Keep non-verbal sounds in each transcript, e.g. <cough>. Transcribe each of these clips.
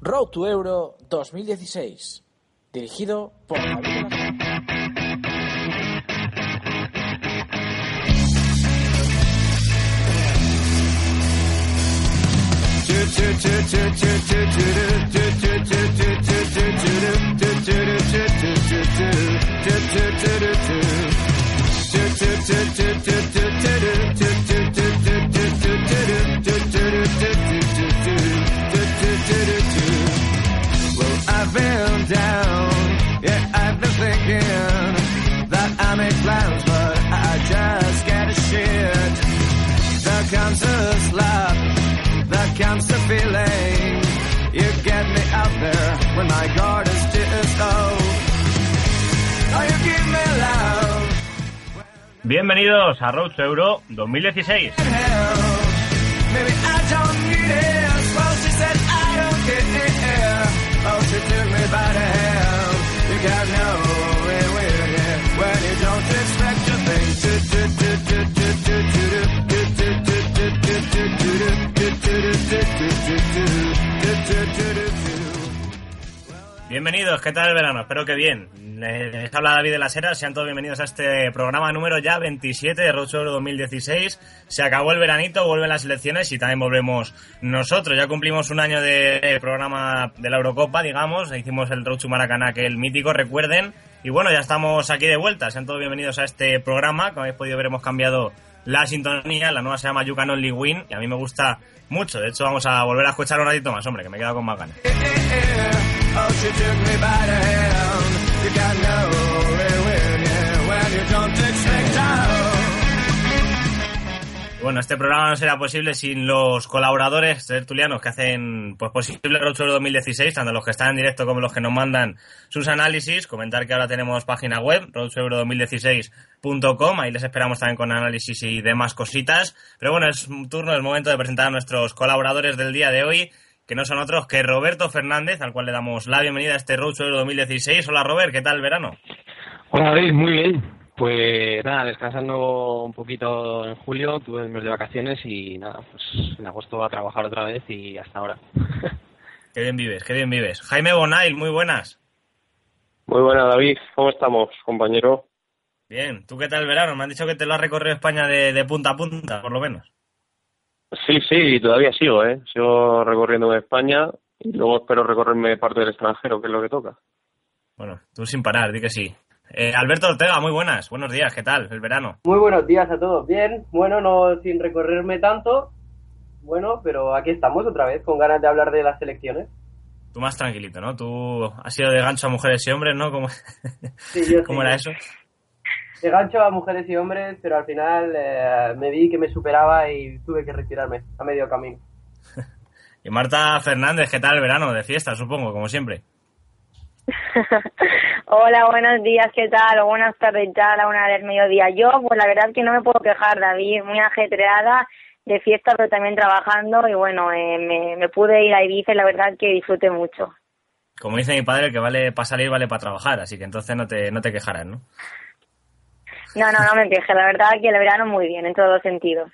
Road to Euro 2016, dirigido por when you don't expect a thing. Bienvenidos, ¿qué tal el verano? Espero que bien. Les habla David de las Heras, sean todos bienvenidos a este programa número ya 27 de Road to Euro 2016. Se acabó el veranito, vuelven las elecciones y también volvemos nosotros. Ya cumplimos un año de programa de la Eurocopa, digamos, hicimos el Road to Maracaná, que el mítico, recuerden. Y bueno, ya estamos aquí de vuelta, sean todos bienvenidos a este programa. Como habéis podido ver, hemos cambiado la sintonía, la nueva se llama You Only Win y a mí me gusta mucho. De hecho, vamos a volver a escuchar un ratito más, hombre, que me he quedado con más ganas. Bueno, este programa no será posible sin los colaboradores tertulianos que hacen pues posible Euro 2016, tanto los que están en directo como los que nos mandan sus análisis. Comentar que ahora tenemos página web, roadtoeuro2016.com, ahí les esperamos también con análisis y demás cositas. Pero bueno, es un turno, es momento de presentar a nuestros colaboradores del día de hoy, que no son otros que Roberto Fernández, al cual le damos la bienvenida a este Road to Euro 2016. Hola Robert, ¿qué tal el verano? Hola David, muy bien. Pues nada, descansando un poquito en julio, tuve el mes de vacaciones y nada, pues en agosto a trabajar otra vez y hasta ahora. <laughs> Qué bien vives, qué bien vives. Jaime Bonail, muy buenas. Muy buena, David. ¿Cómo estamos, compañero? Bien, ¿tú qué tal el verano? Me han dicho que te lo has recorrido España de, de punta a punta, por lo menos. Sí, sí, todavía sigo, ¿eh? Sigo recorriendo en España y luego espero recorrerme parte del extranjero, que es lo que toca. Bueno, tú sin parar, di que sí. Eh, Alberto Ortega, muy buenas. Buenos días, ¿qué tal el verano? Muy buenos días a todos. Bien, bueno, no sin recorrerme tanto. Bueno, pero aquí estamos otra vez con ganas de hablar de las elecciones. Tú más tranquilito, ¿no? Tú has sido de gancho a mujeres y hombres, ¿no? ¿Cómo, <laughs> Sí, yo ¿Cómo sí. era eso? De gancho a mujeres y hombres, pero al final eh, me vi que me superaba y tuve que retirarme a medio camino. <laughs> Y Marta Fernández, ¿qué tal el verano? De fiesta, supongo, como siempre. <laughs> Hola, buenos días, ¿qué tal? O buenas tardes ya, a la una del mediodía. Yo, pues la verdad es que no me puedo quejar, David, muy ajetreada de fiesta, pero también trabajando y bueno, eh, me, me pude ir a Ibiza y la verdad que disfruté mucho. Como dice mi padre, que vale para salir, vale para trabajar, así que entonces no te, no te quejarás, ¿no? No, no, no me queje, la verdad que el verano muy bien, en todos los sentidos.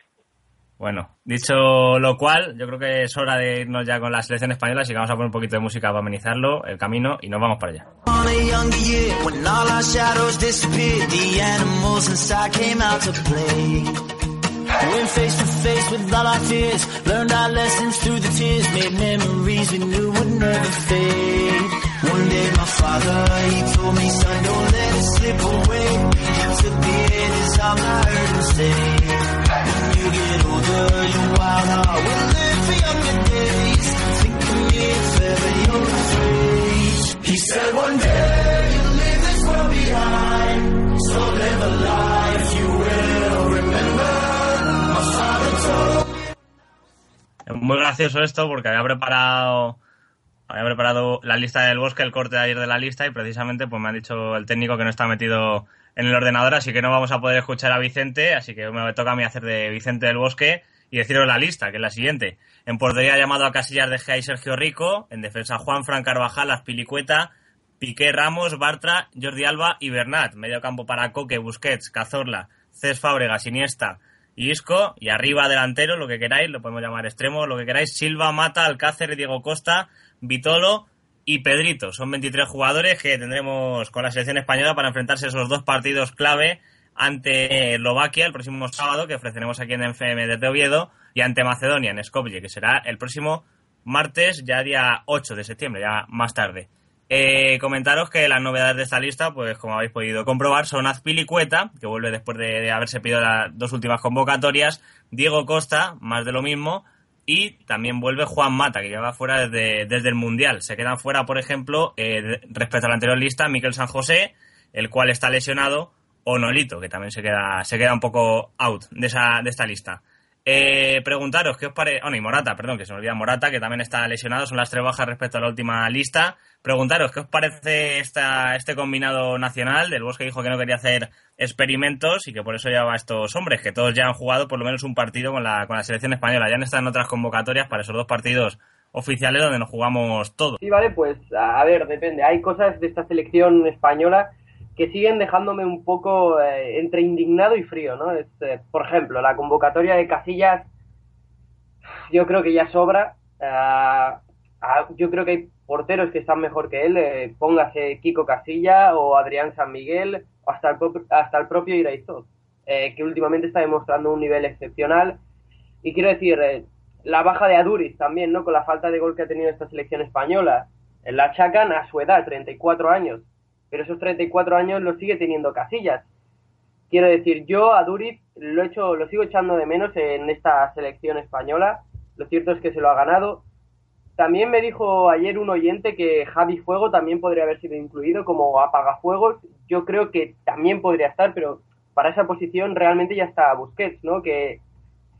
Bueno, dicho lo cual, yo creo que es hora de irnos ya con la selección española, así que vamos a poner un poquito de música para amenizarlo, el camino, y nos vamos para allá. Muy gracioso esto porque había preparado había preparado la lista del bosque, el corte de ayer de la lista y precisamente pues me ha dicho el técnico que no está metido en el ordenador, así que no vamos a poder escuchar a Vicente, así que me toca a mí hacer de Vicente del Bosque y deciros la lista, que es la siguiente. En portería llamado a Casillas de Gea y Sergio Rico, en defensa Juan Fran Carvajal, Azpilicueta, Piqué Ramos, Bartra, Jordi Alba y Bernat. Medio campo para Coque, Busquets, Cazorla, Cés Fábregas, Iniesta y Isco. Y arriba delantero, lo que queráis, lo podemos llamar extremo, lo que queráis, Silva, Mata, Alcácer Diego Costa, Vitolo y Pedrito. Son 23 jugadores que tendremos con la selección española para enfrentarse a esos dos partidos clave ante Eslovaquia el próximo sábado, que ofreceremos aquí en FM desde Oviedo, y ante Macedonia en Skopje, que será el próximo martes, ya día 8 de septiembre, ya más tarde. Eh, comentaros que las novedades de esta lista, pues como habéis podido comprobar, son Azpilicueta, que vuelve después de, de haberse pedido las dos últimas convocatorias, Diego Costa, más de lo mismo, y también vuelve Juan Mata, que lleva fuera desde, desde el Mundial. Se quedan fuera, por ejemplo, eh, respecto a la anterior lista, Miquel San José, el cual está lesionado, o Nolito, que también se queda, se queda un poco out de, esa, de esta lista. Eh, preguntaros qué os parece. Bueno, y Morata, perdón, que se me olvida Morata, que también está lesionado, son las tres bajas respecto a la última lista. Preguntaros qué os parece esta, este combinado nacional. Del Bosque dijo que no quería hacer experimentos y que por eso llevaba a estos hombres, que todos ya han jugado por lo menos un partido con la, con la selección española. Ya han estado en otras convocatorias para esos dos partidos oficiales donde nos jugamos todos. Sí, vale, pues a ver, depende. Hay cosas de esta selección española que siguen dejándome un poco eh, entre indignado y frío, ¿no? Es, eh, por ejemplo, la convocatoria de Casillas, yo creo que ya sobra. Ah, ah, yo creo que hay porteros que están mejor que él, eh, póngase Kiko Casilla o Adrián San Miguel o hasta el, propio- Iraizot, eh, que últimamente está demostrando un nivel excepcional. Y quiero decir, la baja de Aduriz también, ¿no? Con la falta de gol que ha tenido esta selección española. La achacan a su edad, 34 años, pero esos 34 años los sigue teniendo Casillas. Quiero decir, yo a Duriz lo, he hecho, lo sigo echando de menos en esta selección española. Lo cierto es que se lo ha ganado. También me dijo ayer un oyente que Javi Fuego también podría haber sido incluido como apagafuegos. Yo creo que también podría estar, pero para esa posición realmente ya está Busquets, ¿no? Que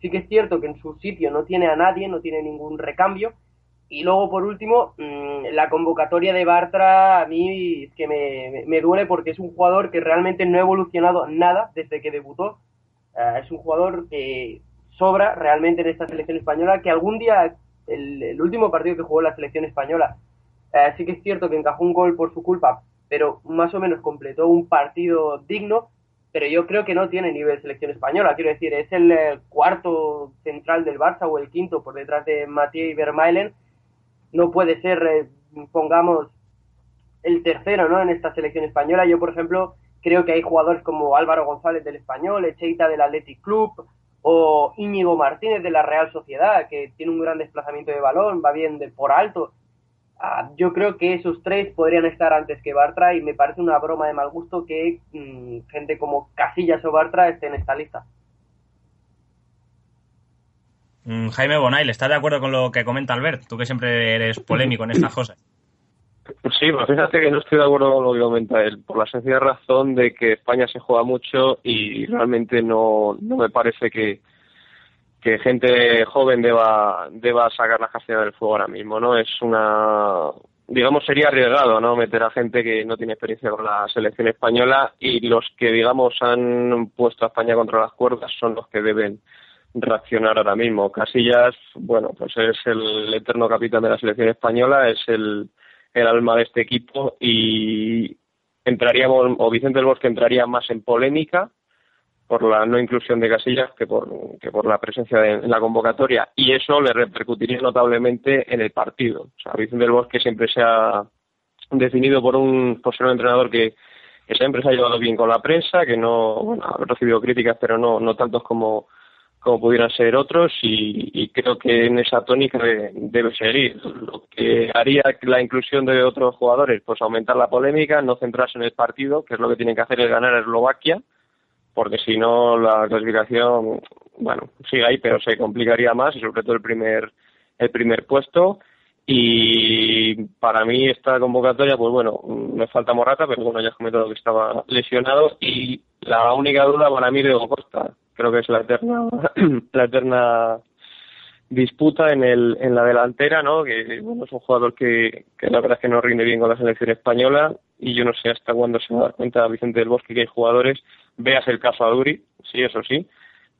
sí que es cierto que en su sitio no tiene a nadie, no tiene ningún recambio. Y luego, por último, mmm, la convocatoria de Bartra a mí es que me, me, duele porque es un jugador que realmente no ha evolucionado nada desde que debutó. Uh, es un jugador que sobra realmente en esta selección española, que algún día, el, último partido que jugó la selección española, uh, sí que es cierto que encajó un gol por su culpa, pero más o menos completó un partido digno, pero yo creo que no tiene nivel selección española. Quiero decir, es el eh, cuarto central del Barça o el quinto por detrás de Mathieu Vermaelen. No puede ser, eh, pongamos, el tercero ¿no? en esta selección española. Yo, por ejemplo, creo que hay jugadores como Álvaro González del Español, Echeita del Athletic Club o Íñigo Martínez de la Real Sociedad, que tiene un gran desplazamiento de balón, va bien de por alto. Ah, yo creo que esos tres podrían estar antes que Bartra y me parece una broma de mal gusto que mmm, gente como Casillas o Bartra esté en esta lista. Mm, Jaime Bonail, ¿estás de acuerdo con lo que comenta Albert? Tú que siempre eres polémico en estas cosas. Sí, pues fíjate que no estoy de acuerdo con lo que comenta él, por la sencilla razón de que España se juega mucho y realmente no, no me parece que, que gente joven deba, deba sacar las castañas del fuego ahora mismo, ¿no? Es una, digamos, sería arriesgado, ¿no? Meter a gente que no tiene experiencia con la selección española y los que, digamos, han puesto a España contra las cuerdas son los que deben reaccionar ahora mismo. Casillas, bueno, pues es el eterno capitán de la selección española, es el, alma de este equipo y entraríamos, o Vicente del Bosque entraría más en polémica por la no inclusión de Casillas que por, que por la presencia de, en la convocatoria y eso le repercutiría notablemente en el partido. O sea, Vicente del Bosque siempre se ha definido por un, por ser un entrenador que, que siempre se ha llevado bien con la prensa, que no, bueno, ha recibido críticas pero no, no tantos como como pudieran ser otros y, creo que en esa tónica de, debe seguir. Lo que haría la inclusión de otros jugadores, pues aumentar la polémica, no centrarse en el partido, que es lo que tienen que hacer es ganar a Eslovaquia, porque si no la clasificación, bueno, sigue ahí, pero se complicaría más y sobre todo el primer el primer puesto. Y para mí esta convocatoria, pues bueno, me falta Morata, pero bueno, ya has comentado que estaba lesionado y la única duda para mí de Costa, creo que es la eterna <clears throat> la eterna disputa en el en la delantera no que bueno es un jugador que, que la verdad es que no rinde bien con la selección española y yo no sé hasta cuándo se va a dar cuenta Vicente del Bosque que hay jugadores veas el caso a Duri sí eso sí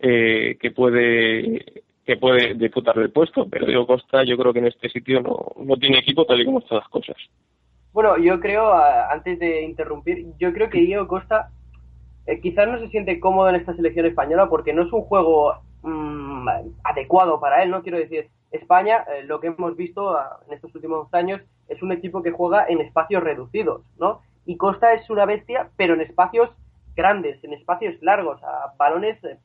eh, que puede que puede disputar el puesto pero Diego Costa yo creo que en este sitio no no tiene equipo tal y como están las cosas. Bueno yo creo antes de interrumpir yo creo que Diego Costa eh, quizás no se siente cómodo en esta selección española porque no es un juego mmm, adecuado para él, ¿no? Quiero decir, España, eh, lo que hemos visto ah, en estos últimos años, es un equipo que juega en espacios reducidos, ¿no? Y Costa es una bestia, pero en espacios grandes, en espacios largos, a balones eh,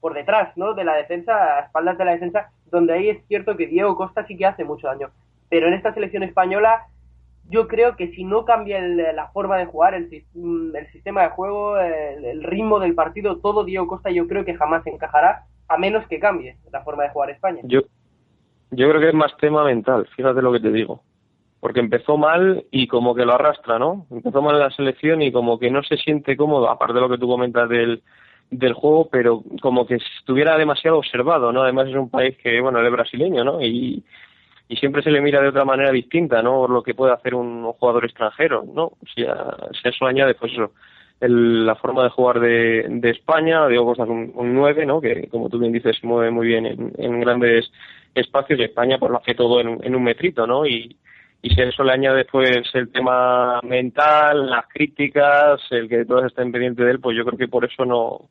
por detrás, ¿no? De la defensa, a espaldas de la defensa, donde ahí es cierto que Diego Costa sí que hace mucho daño. Pero en esta selección española, yo creo que si no cambia el- la forma de jugar, el, mm, el sistema de juego, el, el ritmo del partido, todo Diego Costa yo creo que jamás encajará, a menos que cambie la forma de jugar España. Yo, yo creo que es más tema mental, fíjate lo que te digo. Porque empezó mal y como que lo arrastra, ¿no? Empezó mal en la selección y como que no se siente cómodo, aparte de lo que tú comentas del, del juego, pero como que estuviera demasiado observado, ¿no? Además es un país que, bueno, él es brasileño, ¿no? Y, y siempre se le mira de otra manera distinta, ¿no? Por lo que puede hacer un, un jugador extranjero, ¿no? Si a, si eso añade, pues el- la forma de jugar de, de España, Diego Costa es un, un 9, ¿no? Que, como tú bien dices, mueve muy bien en, en grandes espacios y España pues lo hace todo en, en un metrito, ¿no? Y, y si a eso le añade pues el tema mental, las críticas, el que todos estén pendientes de él, pues yo creo que por eso no,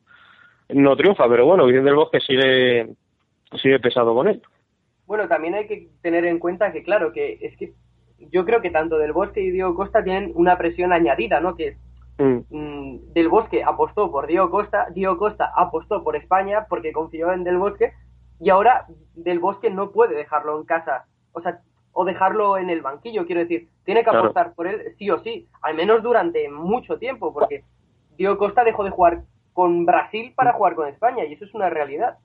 no triunfa. Pero bueno, Vicente del Bosque sigue, sigue pesado con él. Bueno, también hay que tener en cuenta que, claro, que es que yo creo que tanto Del Bosque y Diego Costa tienen una presión añadida, ¿no? Que Mm. mm, Del Bosque apostó por Diego Costa, Diego Costa apostó por España porque confió en Del Bosque y ahora Del Bosque no puede dejarlo en casa, o sea, o dejarlo en el banquillo, quiero decir, tiene que Claro. apostar por él sí o sí, al menos durante mucho tiempo, porque Diego Costa dejó de jugar con Brasil para jugar con España y eso es una realidad.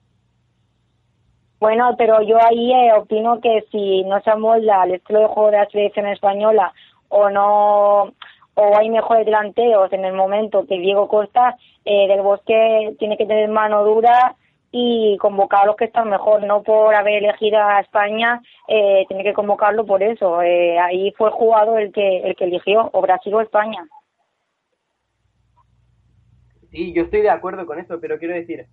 Bueno, pero yo ahí eh, opino que si no se amolda al estilo de juego de la selección española o no o hay mejores delanteros en el momento que Diego Costa, eh, del Bosque tiene que tener mano dura y convocar a los que están mejor, no por haber elegido a España, eh, tiene que convocarlo por eso. Eh, ahí fue el jugador el que el que eligió, o Brasil o España. Sí, yo estoy de acuerdo con eso, pero quiero decir,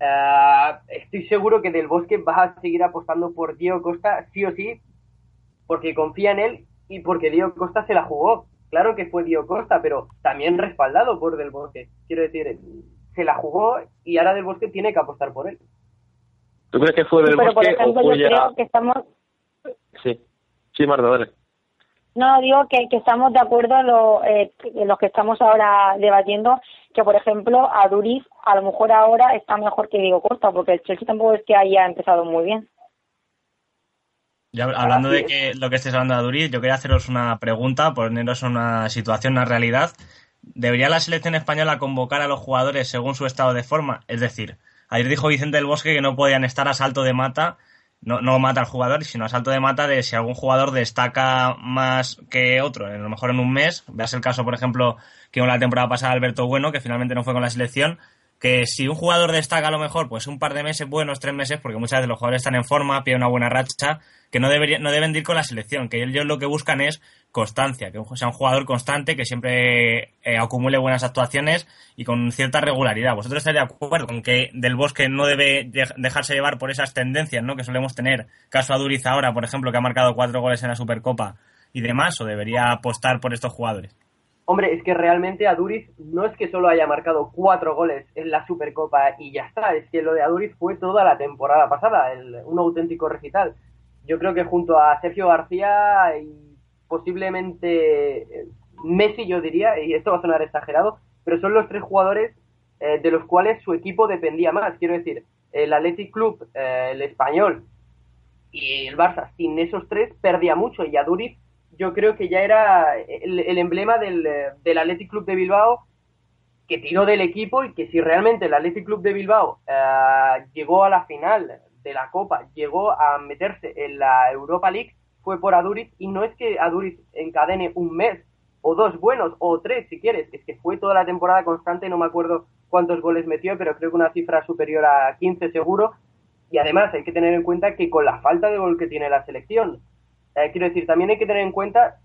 ah, estoy seguro que Del Bosque va a seguir apostando por Diego Costa sí o sí, porque confía en él y porque Diego Costa se la jugó. Claro que fue Diego Costa, pero también respaldado por Del Bosque. Quiero decir, se la jugó y ahora Del Bosque tiene que apostar por él. ¿Tú crees que fue del pero por Bosque ejemplo o yo ya...? creo que estamos Sí, sí, Marta, dale. No, digo que, que estamos de acuerdo lo, eh, en los que estamos ahora debatiendo, que por ejemplo a Duriz a lo mejor ahora está mejor que Diego Costa, porque el Chelsea tampoco es que haya empezado muy bien. Ya hablando de que lo que estés hablando de Duriz, yo quería haceros una pregunta, poneros una situación, una realidad. ¿Debería la selección española convocar a los jugadores según su estado de forma? Es decir, ayer dijo Vicente del Bosque que no podían estar a salto de mata, no, no mata al jugador, sino a salto de mata de si algún jugador destaca más que otro, a lo mejor en un mes. Veas el caso, por ejemplo, que en la temporada pasada Alberto Bueno, que finalmente no fue con la selección, que si un jugador destaca a lo mejor pues un par de meses buenos, tres meses, porque muchas veces los jugadores están en forma, piden una buena racha, que no, debería, no deben de ir con la selección, que ellos lo que buscan es constancia, que sea un jugador constante, que siempre eh, acumule buenas actuaciones y con cierta regularidad. ¿Vosotros estáis de acuerdo con que Del Bosque no debe de- dejarse llevar por esas tendencias ¿no? que solemos tener? Caso a Duriz ahora, por ejemplo, que ha marcado cuatro goles en la Supercopa y demás, o debería apostar por estos jugadores? Hombre, es que realmente Aduriz no es que solo haya marcado cuatro goles en la Supercopa y ya está, es que lo de Aduriz fue toda la temporada pasada, el- un auténtico recital. Yo creo que junto a Sergio García y posiblemente eh, Messi, yo diría, y esto va a sonar exagerado, pero son los tres jugadores eh, de los cuales su equipo dependía más. Quiero decir, el Athletic Club, eh, el Español y el Barça, sin esos tres perdía mucho y Aduriz yo creo que ya era el, el emblema del, del Athletic Club de Bilbao que tiró del equipo y que si realmente el Athletic Club de Bilbao eh, llegó a la final de la Copa, llegó a meterse en la Europa League, fue por Aduriz. Y no es que Aduriz encadene un mes o dos buenos o tres si quieres, es que fue toda la temporada constante, no me acuerdo cuántos goles metió, pero creo que una cifra superior a 15 seguro. Y además hay que tener en cuenta que con la falta de gol que tiene la selección, eh, quiero decir, también hay que tener en cuenta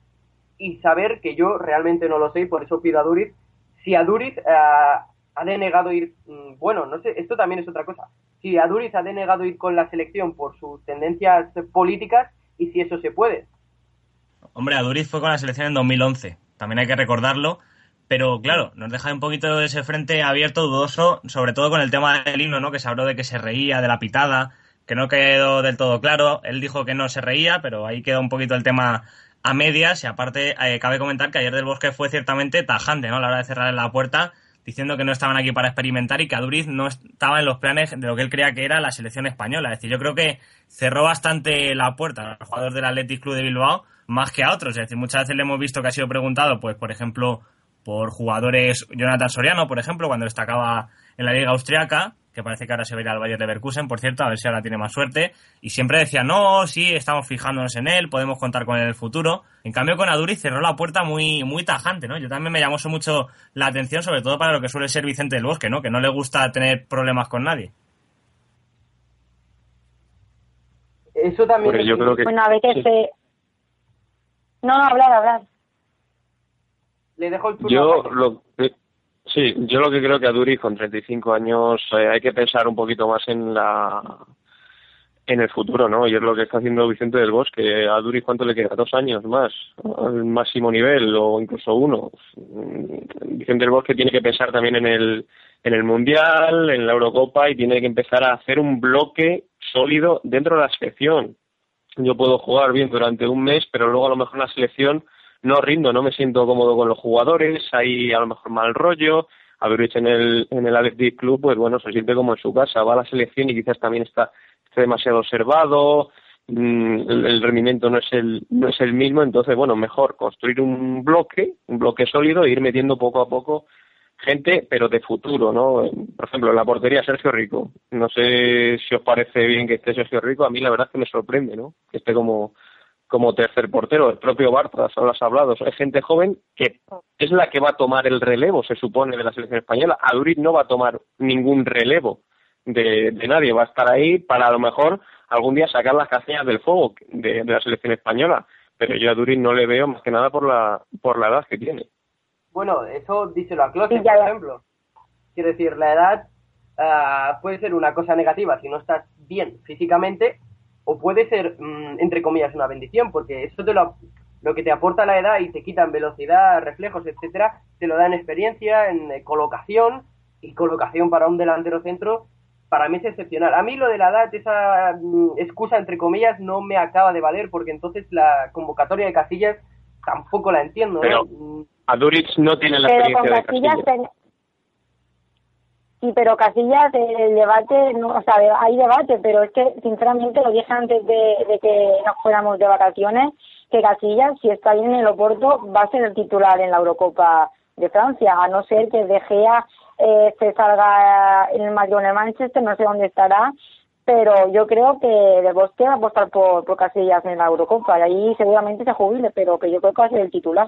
y saber que yo realmente no lo sé y por eso pido a Duriz, si a Duriz eh, ha denegado ir, mm, bueno, no sé, esto también es otra cosa, si a Duriz ha denegado ir con la selección por sus tendencias políticas y si eso se puede. Hombre, Aduriz fue con la selección en 2011, también hay que recordarlo, pero claro, nos deja un poquito de ese frente abierto, dudoso, sobre todo con el tema del himno, ¿no? Que se habló de que se reía, de la pitada, que no quedó del todo claro. Él dijo que no se reía, pero ahí quedó un poquito el tema a medias y aparte eh, cabe comentar que ayer del Bosque fue ciertamente tajante, ¿no? A la hora de cerrar la puerta diciendo que no estaban aquí para experimentar y que Aduriz no estaba en los planes de lo que él creía que era la selección española. Es decir, yo creo que cerró bastante la puerta al jugador del Athletic Club de Bilbao más que a otros. Es decir, muchas veces le hemos visto que ha sido preguntado, pues, por ejemplo, por jugadores, Jonathan Soriano, por ejemplo, cuando destacaba en la Liga Austriaca, que parece que ahora se va a ir al Bayern Leverkusen, por cierto, a ver si ahora tiene más suerte. Y siempre decía, no, sí, estamos fijándonos en él, podemos contar con él en el futuro. En cambio, con Aduri cerró la puerta muy, muy tajante, ¿no? Yo también me llamó mucho la atención, sobre todo para lo que suele ser Vicente del Bosque, ¿no? Que no le gusta tener problemas con nadie. Eso también. yo creo que... Bueno, a veces. se... No, no, hablar, hablar. Le dejo el turno Yo lo que- sí, yo lo que creo que a Duri con 35 años eh, hay que pensar un poquito más en la en el futuro, ¿no? Y es lo que está haciendo Vicente del Bosque. A Duri cuánto le queda, dos años más al máximo nivel o incluso uno. Vicente del Bosque tiene que pensar también en el en el mundial, en la Eurocopa y tiene que empezar a hacer un bloque sólido dentro de la selección. Yo puedo jugar bien durante un mes, pero luego a lo mejor la selección no rindo, no me siento cómodo con los jugadores, hay a lo mejor mal rollo. Average en el, en el Athletic Club, pues bueno, se siente como en su casa, va a la selección y quizás también está, esté demasiado observado, mm, el, el rendimiento no es el, no es el mismo, entonces bueno, mejor construir un bloque, un bloque sólido e ir metiendo poco a poco gente, pero de futuro, ¿no? Por ejemplo, en la portería Sergio Rico. No sé si os parece bien que esté Sergio Rico, a mí la verdad es que me sorprende, ¿no? Que esté como, como tercer portero, el propio Bartras, ahora has hablado, es gente joven que es la que va a tomar el relevo, se supone, de la selección española. Aduriz no va a tomar ningún relevo de, de nadie, va a estar ahí para a lo mejor algún día sacar las castañas del fuego de, de la selección española, pero yo a Aduriz no le veo más que nada por la, por la edad que tiene. Bueno, eso díselo a Klose, Sí, por ejemplo. Quiero decir, la edad ah, puede ser una cosa negativa si no estás bien físicamente, o puede ser, mm, entre comillas, una bendición, porque eso te lo, lo que te aporta la edad y te quita en velocidad, reflejos, etcétera, te lo da en experiencia, en eh, colocación, y colocación para un delantero centro, para mí es excepcional. A mí lo de la edad, esa mm, excusa, entre comillas, no me acaba de valer, porque entonces la convocatoria de Casillas tampoco la entiendo. Pero- Mm, Aduriz no tiene la Pero con experiencia de Casillas. Casillas. ten- Sí, pero Casillas, el debate, no, o sea, hay debate, pero es que sinceramente lo dije antes de, que nos fuéramos de vacaciones, que Casillas, si está bien en el Oporto, va a ser el titular en la Eurocopa de Francia, a no ser que De Gea eh, se salga en el Madrid o Manchester, no sé dónde estará, pero yo creo que De Bosque va a apostar por, por Casillas en la Eurocopa, y ahí seguramente se jubile, pero que yo creo que va a ser el titular.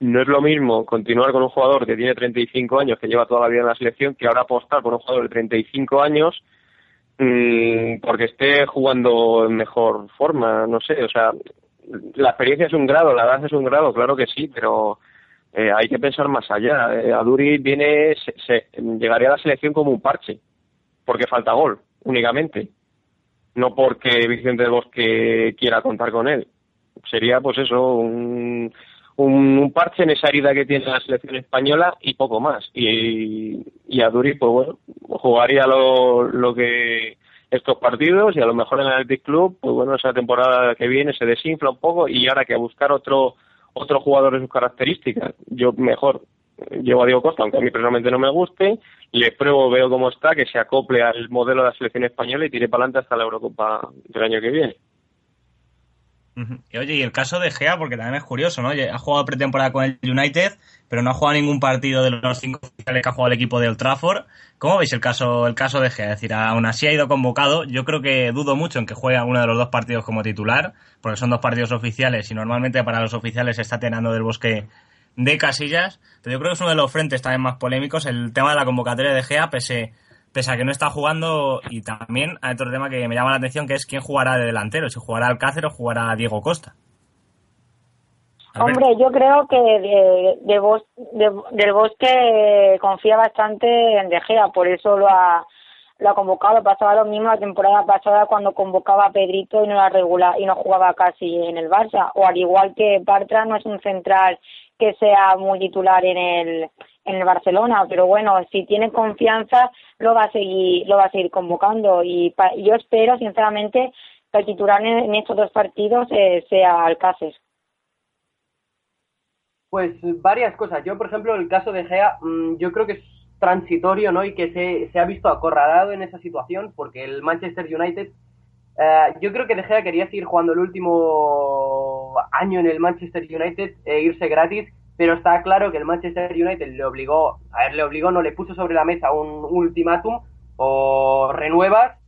No es lo mismo continuar con un jugador que tiene 35 años, que lleva toda la vida en la selección, que ahora apostar por un jugador de 35 años mm, porque esté jugando en mejor forma, no sé, o sea, la experiencia es un grado, la edad es un grado, claro que sí, pero eh, hay que pensar más allá. Eh, Aduri viene, se, se- llegaría a la selección como un parche, porque falta gol, únicamente, no porque Vicente Bosque quiera contar con él. Sería, pues eso, un, un, un parche en esa herida que tiene la selección española y poco más. Y, y Aduri, pues bueno, jugaría lo, lo que estos partidos y a lo mejor en el Athletic Club, pues bueno, esa temporada que viene se desinfla un poco y ahora que a buscar otro otro jugador de sus características, yo mejor llevo a Diego Costa, aunque a mí personalmente no me guste, le pruebo, veo cómo está, que se acople al modelo de la selección española y tire para adelante hasta la Eurocopa del año que viene. Y oye, y el caso de Gea, porque también es curioso, ¿no? Ha jugado pretemporada con el United, pero no ha jugado ningún partido de los cinco oficiales que ha jugado el equipo de Old Trafford. ¿Cómo veis el caso, el caso de Gea? Es decir, aún así ha ido convocado. Yo creo que dudo mucho en que juegue alguno de los dos partidos como titular, porque son dos partidos oficiales y normalmente para los oficiales se está tirando del bosque de casillas. Pero yo creo que es uno de los frentes también más polémicos, el tema de la convocatoria de Gea, pese pese a que no está jugando y también hay otro tema que me llama la atención que es quién jugará de delantero, si jugará Alcácer o jugará Diego Costa. Hombre, yo creo que de, de Bos- de- del Bosque confía bastante en De Gea, por eso lo ha, lo ha convocado. Pasaba lo mismo la temporada pasada cuando convocaba a Pedrito y no era regular y no jugaba casi en el Barça. O al igual que Bartra no es un central que sea muy titular en el en el Barcelona, pero bueno, si tiene confianza lo va a seguir, lo va a seguir convocando y yo espero sinceramente que el titular en, estos dos partidos eh, sea Alcácer. Pues varias cosas. Yo, por ejemplo, el caso de Gea, mm, yo creo que es transitorio, ¿no? Y que se, se ha visto acorralado en esa situación porque el Manchester United, eh, yo creo que De Gea quería seguir jugando el último año en el Manchester United e irse gratis pero está claro que el Manchester United le obligó, a ver, le obligó, no le puso sobre la mesa un ultimátum, o renuevas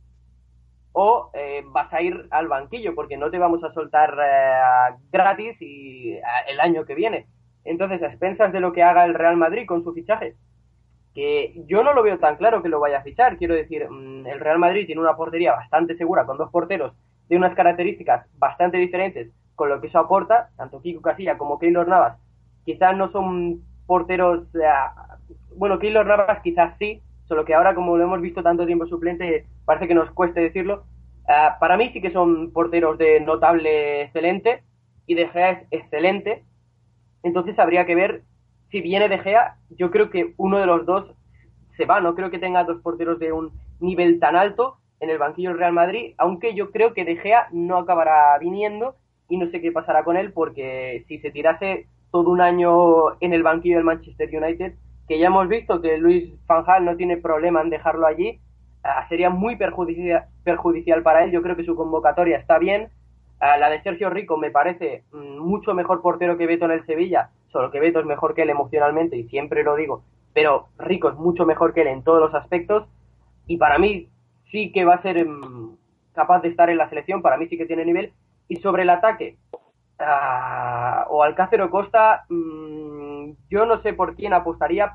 o eh, vas a ir al banquillo, porque no te vamos a soltar eh, gratis y el año que viene. Entonces, a expensas de lo que haga el Real Madrid con su fichaje, que yo no lo veo tan claro que lo vaya a fichar, quiero decir, mm, el Real Madrid tiene una portería bastante segura, con dos porteros de unas características bastante diferentes, con lo que eso aporta, tanto Kiko Casilla como Keylor Navas quizás no son porteros, bueno, Keylor Navas quizás sí, solo que ahora como lo hemos visto tanto tiempo suplente, parece que nos cueste decirlo. Ah, para mí sí que son porteros de notable excelente y De Gea es excelente. Entonces habría que ver si viene De Gea, yo creo que uno de los dos se va, no creo que tenga dos porteros de un nivel tan alto en el banquillo Real Madrid, aunque yo creo que De Gea no acabará viniendo y no sé qué pasará con él porque si se tirase todo un año en el banquillo del Manchester United, que ya hemos visto que Luis Van Gaal no tiene problema en dejarlo allí, ah, sería muy perjudicial, perjudicial para él. Yo creo que su convocatoria está bien. Ah, la de Sergio Rico me parece mm, mucho mejor portero que Beto en el Sevilla, solo que Beto es mejor que él emocionalmente y siempre lo digo, pero Rico es mucho mejor que él en todos los aspectos y para mí sí que va a ser mm, capaz de estar en la selección, para mí sí que tiene nivel. Y sobre el ataque, o Alcácer o Costa, mm, yo no sé por quién apostaría,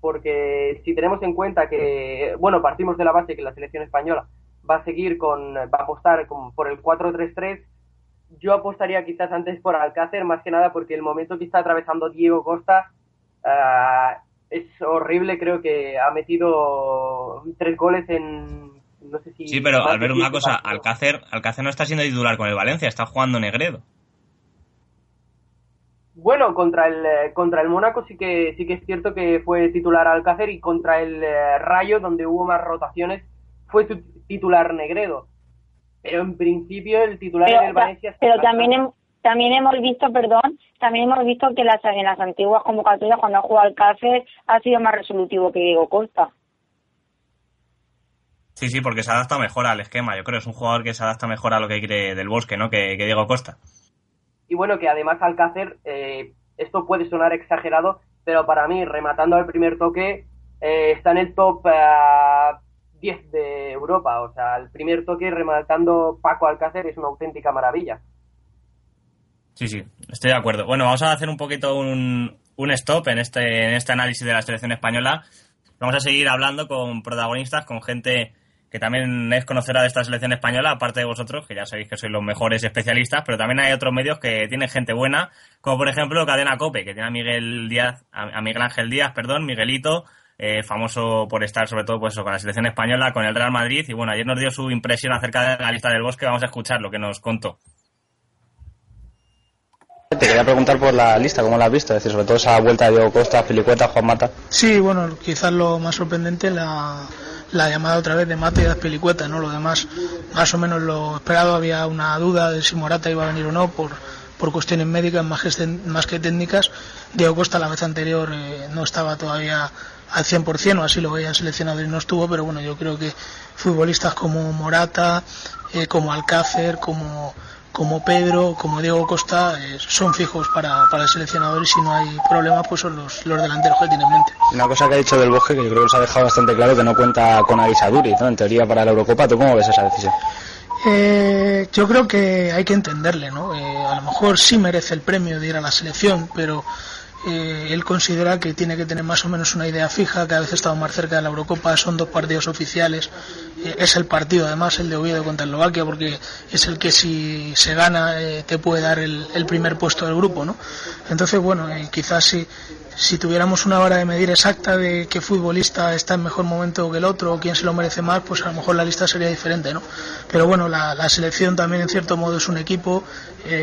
porque si tenemos en cuenta que, bueno, partimos de la base que la selección española va a seguir con, va a apostar por el 4-3-3, yo apostaría quizás antes por Alcácer, más que nada porque el momento que está atravesando Diego Costa ah, es horrible, creo que ha metido tres goles en... No sé si sí, pero al ver una cosa, Alcácer, Alcácer no está siendo titular con el Valencia, está jugando Negredo. Bueno, contra el eh, contra el Mónaco sí que sí que es cierto que fue titular Alcácer y contra el eh, Rayo donde hubo más rotaciones fue titular Negredo. Pero en principio el titular del Valencia Pero también también hemos visto, perdón, también hemos visto que las, en las antiguas convocatorias cuando ha jugado Alcácer ha sido más resolutivo que Diego Costa. Sí, sí, porque se adapta mejor al esquema. Yo creo que es un jugador que se adapta mejor a lo que quiere del Bosque, ¿no? Que, que Diego Costa. Y bueno, que además Alcácer, eh, esto puede sonar exagerado, pero para mí, rematando al primer toque, eh, está en el top 10 eh, de Europa. O sea, el primer toque rematando Paco Alcácer es una auténtica maravilla. Sí, sí, estoy de acuerdo. Bueno, vamos a hacer un poquito un, un stop en este, en este análisis de la selección española. Vamos a seguir hablando con protagonistas, con gente que también es conocedora de esta selección española, aparte de vosotros, que ya sabéis que sois los mejores especialistas, pero también hay otros medios que tienen gente buena, como por ejemplo Cadena Cope, que tiene a Miguel Díaz, a Miguel Ángel Díaz, perdón, Miguelito, eh, famoso por estar sobre todo pues con la selección española, con el Real Madrid, y bueno, ayer nos dio su impresión acerca de la lista del bosque, vamos a escuchar lo que nos contó. Te quería preguntar por la lista, ¿cómo la has visto? Es decir, sobre todo esa vuelta de Diego Costa, Filicueta, Juan Mata. Sí, bueno, quizás lo más sorprendente, la, la llamada otra vez de Mate y ¿no? Lo demás, más o menos lo esperado, había una duda de si Morata iba a venir o no por, por cuestiones médicas más que, más que técnicas. Diego Costa la vez anterior eh, no estaba todavía al 100% o así lo habían seleccionado y no estuvo, pero bueno, yo creo que futbolistas como Morata, eh, como Alcácer, como como Pedro, como Diego Costa, eh, son fijos para, para el seleccionador y si no hay problema, pues son los, los delanteros que tiene en mente. Una cosa que ha dicho del Bosque, que yo creo que se ha dejado bastante claro, que no cuenta con Avisaduri, ¿no? En teoría para la Eurocopa, ¿tú cómo ves esa decisión? Eh, yo creo que hay que entenderle, ¿no? Eh, a lo mejor sí merece el premio de ir a la selección, pero eh, él considera que tiene que tener más o menos una idea fija, que a veces estado más cerca de la Eurocopa, son dos partidos oficiales, eh, es el partido además el de Oviedo contra Eslovaquia, porque es el que si se gana eh, te puede dar el, primer puesto del grupo, ¿no? Entonces, bueno, quizás si, si tuviéramos una vara de medir exacta de qué futbolista está en mejor momento que el otro o quién se lo merece más, pues a lo mejor la lista sería diferente, ¿no? Pero bueno, la, la selección también en cierto modo es un equipo,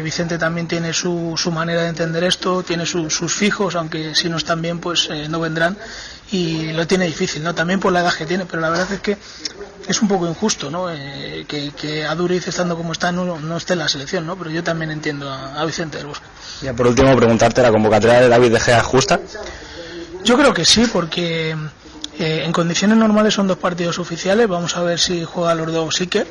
Vicente también tiene su, su manera de entender esto, tiene sus fijos fijos, aunque si no están bien, pues eh, no vendrán y lo tiene difícil, ¿no? También por la edad que tiene, pero la verdad es que es un poco injusto, ¿no? Eh, que, que Aduriz estando como está no, no esté en la selección, ¿no? Pero yo también entiendo a, a Vicente del Bosque. Ya por último, preguntarte, ¿la convocatoria de David De Gea justa? Yo creo que sí, porque eh, en condiciones normales son dos partidos oficiales. Vamos a ver si juega los dos Siker.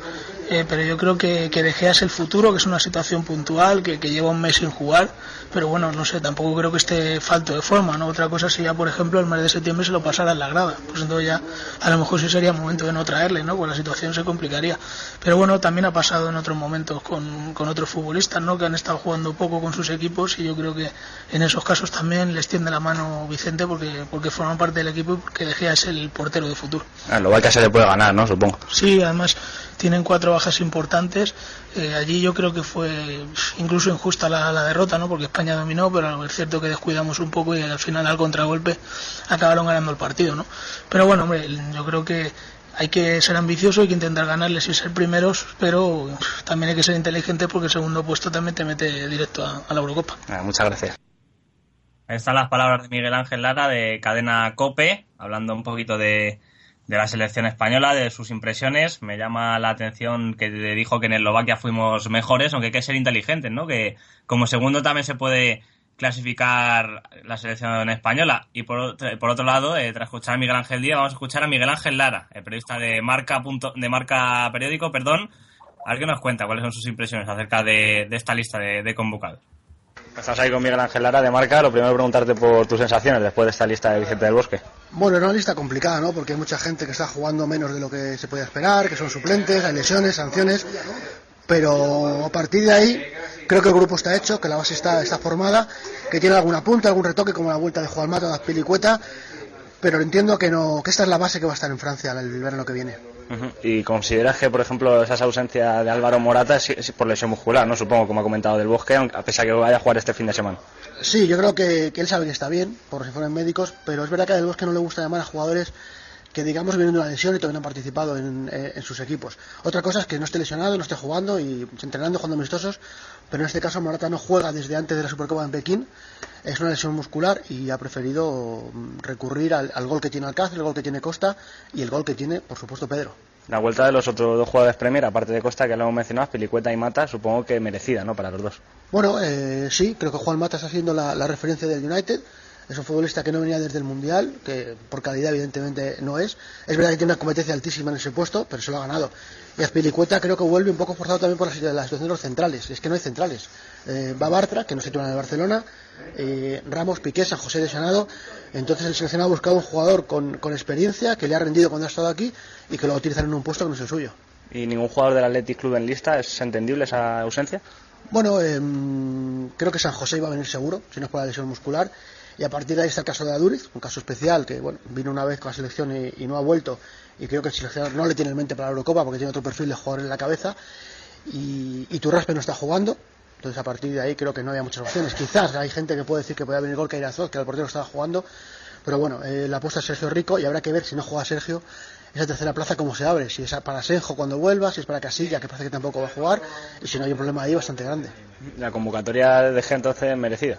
Eh, pero yo creo que, que De Gea es el futuro, que es una situación puntual, que, que lleva un mes sin jugar. Pero bueno, no sé, tampoco creo que esté falto de forma. ¿no? Otra cosa ya, por ejemplo, el mes de septiembre se lo pasara en la grada. Pues entonces ya a lo mejor sí sería momento de no traerle, ¿no? Pues la situación se complicaría. Pero bueno, también ha pasado en otros momentos con, con otros futbolistas, ¿no? Que han estado jugando poco con sus equipos y yo creo que en esos casos también les tiende la mano Vicente porque, porque forman parte del equipo y porque De Gea es el portero de futuro. A Eslovaquia se le puede ganar, ¿no? Supongo. Sí, además tienen cuatro bajas importantes. Eh, allí yo creo que fue incluso injusta la, la, derrota, ¿no? Porque España dominó, pero es cierto que descuidamos un poco y al final al contragolpe acabaron ganando el partido, ¿no? Pero bueno, hombre, yo creo que hay que ser ambicioso, hay que intentar ganarles y ser primeros, pero también hay que ser inteligente porque el segundo puesto también te mete directo a, a la Eurocopa. Ah, muchas gracias. Ahí están las palabras de Miguel Ángel Lara de Cadena Cope, hablando un poquito de, de la selección española, de sus impresiones. Me llama la atención que dijo que en Eslovaquia fuimos mejores, aunque hay que ser inteligentes, ¿no? Que como segundo también se puede clasificar la selección española. Y por otro, por otro lado, eh, tras escuchar a Miguel Ángel Díaz, vamos a escuchar a Miguel Ángel Lara, el periodista de Marca, punto, de Marca Periódico, perdón. A ver qué nos cuenta, cuáles son sus impresiones acerca de, de esta lista de, de convocados. Estás ahí con Miguel Ángel Lara de Marca. Lo primero preguntarte por tus sensaciones después de esta lista de Vicente del Bosque. Bueno, era una lista complicada, ¿no? Porque hay mucha gente que está jugando menos de lo que se podía esperar, que son suplentes, hay lesiones, sanciones. Pero a partir de ahí, creo que el grupo está hecho, que la base está, formada, que tiene alguna punta, algún retoque, como la vuelta de Juan Mata, de Pilicueta. Pero entiendo que, no, que esta es la base que va a estar en Francia el verano que viene. ¿Y consideras que, por ejemplo, esa ausencia de Álvaro Morata es, por lesión muscular, no? Supongo, como ha comentado del Bosque, a pesar de que vaya a jugar este fin de semana. Sí, yo creo que, él sabe que está bien, por si fueran médicos, pero es verdad que a del Bosque no le gusta llamar a jugadores que digamos vienen de una lesión y todavía no han participado en, eh, sus equipos. Otra cosa es que no esté lesionado, no esté jugando y entrenando, jugando amistosos, pero en este caso Morata no juega desde antes de la Supercopa en Pekín, es una lesión muscular y ha preferido recurrir al, al gol que tiene Alcácer, el gol que tiene Costa y el gol que tiene, por supuesto, Pedro. La vuelta de los otros dos jugadores Premier, aparte de Costa, que lo hemos mencionado, Pilicueta y Mata, supongo que merecida, ¿no? Para los dos. Bueno, eh, sí, creo que Juan Mata está haciendo la, la referencia del United. Es un futbolista que no venía desde el Mundial, que por calidad evidentemente no es. Es verdad que tiene una competencia altísima en ese puesto, pero se lo ha ganado. Y Azpilicueta creo que vuelve un poco forzado también por la, la situación de los centrales. Es que no hay centrales. Eh, va Bartra, que no se titula en el Barcelona, eh, Ramos, Piqué, San José lesionado. Entonces el seleccionado ha buscado un jugador con, con, experiencia, que le ha rendido cuando ha estado aquí y que lo va a utilizar en un puesto que no es el suyo. ¿Y ningún jugador del Athletic Club en lista? ¿Es entendible esa ausencia? Bueno, eh, creo que San José iba a venir seguro, si no es por la lesión muscular. Y a partir de ahí está el caso de Aduriz, un caso especial que bueno, vino una vez con la selección y, y no ha vuelto. Y creo que el seleccionador no le tiene en mente para la Eurocopa porque tiene otro perfil de jugador en la cabeza. Y, y Turraspe no está jugando. Entonces a partir de ahí creo que no había muchas opciones. Quizás hay gente que puede decir que podía venir gol Irazot, que el portero estaba jugando. Pero bueno, eh, la apuesta es Sergio Rico y habrá que ver si no juega Sergio esa tercera plaza cómo se abre. Si es para Senjo cuando vuelva, si es para Casilla, que parece que tampoco va a jugar. Y si no hay un problema ahí bastante grande. La convocatoria de G entonces merecida.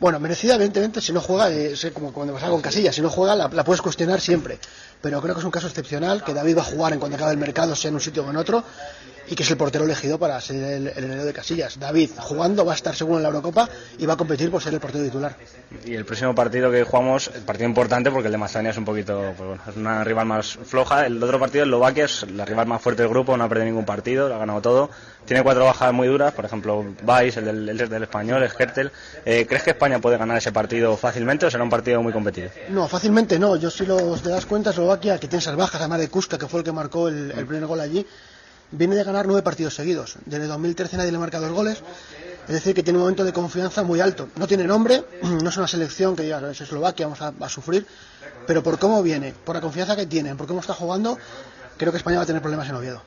Bueno, merecida, evidentemente, si no juega, eh, como cuando pasa con Casilla, si no juega la, la, puedes cuestionar siempre. Pero creo que es un caso excepcional, que David va a jugar en cuanto acabe el mercado, sea en un sitio o en otro, y que es el portero elegido para ser el, el heredero de Casillas. David, jugando, va a estar seguro en la Eurocopa y va a competir por ser el portero titular. Y el próximo partido que jugamos, el partido importante, porque el de Macedonia es un poquito, pues bueno, es una rival más floja. El otro partido, Eslovaquia, es la rival más fuerte del grupo, no ha perdido ningún partido, lo ha ganado todo. Tiene cuatro bajas muy duras, por ejemplo, Vais, el del, el del español, Skertel. Eh, ¿Crees que España puede ganar ese partido fácilmente o será un partido muy competido? No, fácilmente no. Yo si los te das cuenta, Eslovaquia, que tiene esas bajas, además de Kuska, que fue el que marcó el, el primer gol allí, viene de ganar nueve partidos seguidos. Desde 2013 nadie le marca dos goles. Es decir, que tiene un momento de confianza muy alto. No tiene nombre, <clears throat> no es una selección que diga, es Eslovaquia, vamos a, a, sufrir, pero por cómo viene, por la confianza que tienen, por cómo está jugando, creo que España va a tener problemas en Oviedo.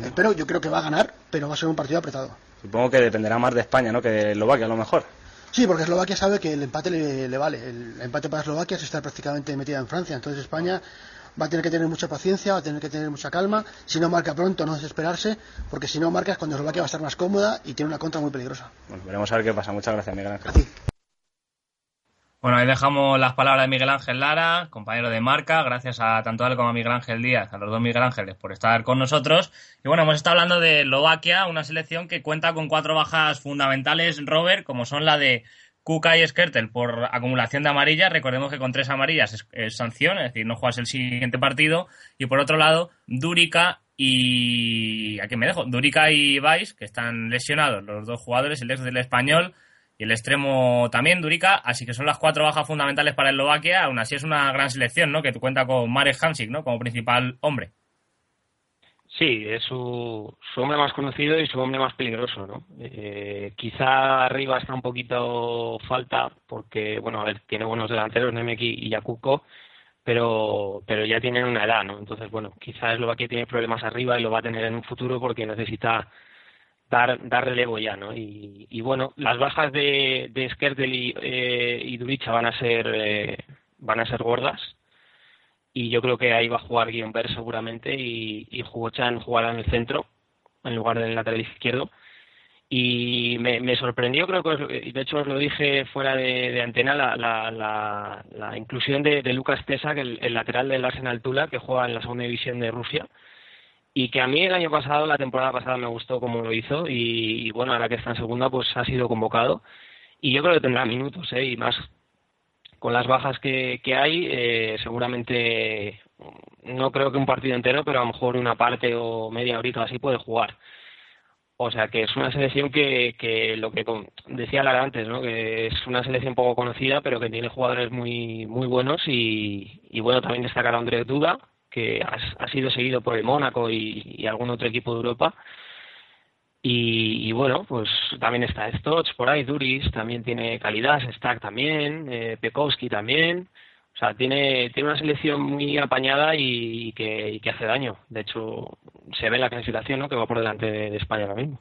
Eh, pero yo creo que va a ganar, pero va a ser un partido apretado. Supongo que dependerá más de España, ¿no? Que de Eslovaquia, a lo mejor. Sí, porque Eslovaquia sabe que el empate le, le vale. El empate para Eslovaquia es estar prácticamente metida en Francia. Entonces España va a tener que tener mucha paciencia, va a tener que tener mucha calma. Si no marca pronto, no desesperarse, porque si no marca es cuando Eslovaquia va a estar más cómoda y tiene una contra muy peligrosa. Bueno, veremos a ver qué pasa. Muchas gracias, Miguel Ángel. A ti. Bueno, ahí dejamos las palabras de Miguel Ángel Lara, compañero de marca. Gracias a tanto a él como a Miguel Ángel Díaz, a los dos Miguel Ángeles, por estar con nosotros. Y bueno, hemos estado hablando de Eslovaquia, una selección que cuenta con cuatro bajas fundamentales, Robert, como son la de Kuka y Skertel por acumulación de amarillas. Recordemos que con tres amarillas es, sanción, es decir, no juegas el siguiente partido. Y por otro lado, Durica y. ¿A me dejo? Durica y Vais, que están lesionados, los dos jugadores, el ex del español y el extremo también, Durica. Así que son las cuatro bajas fundamentales para Eslovaquia. Aún así es una gran selección, ¿no? Que cuenta con Marek Hamsik, ¿no? Como principal hombre. Sí, es su, su hombre más conocido y su hombre más peligroso, ¿no? Eh, quizá arriba está un poquito falta porque, bueno, a ver, tiene buenos delanteros, Nemeki y Yakuko, pero, pero ya tienen una edad, ¿no? Entonces, bueno, quizá Eslovaquia tiene problemas arriba y lo va a tener en un futuro porque necesita dar, dar relevo ya, ¿no? Y, y bueno, las bajas de, de Skertel y, eh, y Duricha van a ser eh, van a ser gordas. Y yo creo que ahí va a jugar Guillaume seguramente y, y Hugo-Chan jugará en el centro en lugar del lateral izquierdo. Y me, sorprendió creo que de hecho os lo dije fuera de, antena la, la, la, la inclusión de, Lucas Tesak el, el lateral del Arsenal Tula que juega en la segunda división de Rusia y que a mí el año pasado, la temporada pasada me gustó como lo hizo y, bueno, ahora que está en segunda pues ha sido convocado y yo creo que tendrá minutos, ¿eh? Y más con las bajas que, que hay, eh, seguramente no creo que un partido entero, pero a lo mejor una parte o media horita así puede jugar. O sea que es una selección que, que lo que decía Lara antes, ¿no? que es una selección poco conocida, pero que tiene jugadores muy muy buenos y, y bueno, también destacar a Andrés Duda, que ha, sido seguido por el Mónaco y, algún otro equipo de Europa. Y, bueno, pues también está Stotts por ahí, Duris también tiene calidad, Stack también, eh, Pekowski también. O sea, tiene, tiene una selección muy apañada y, y que, hace daño. De hecho, se ve en la clasificación ¿no? que va por delante de, de España ahora mismo.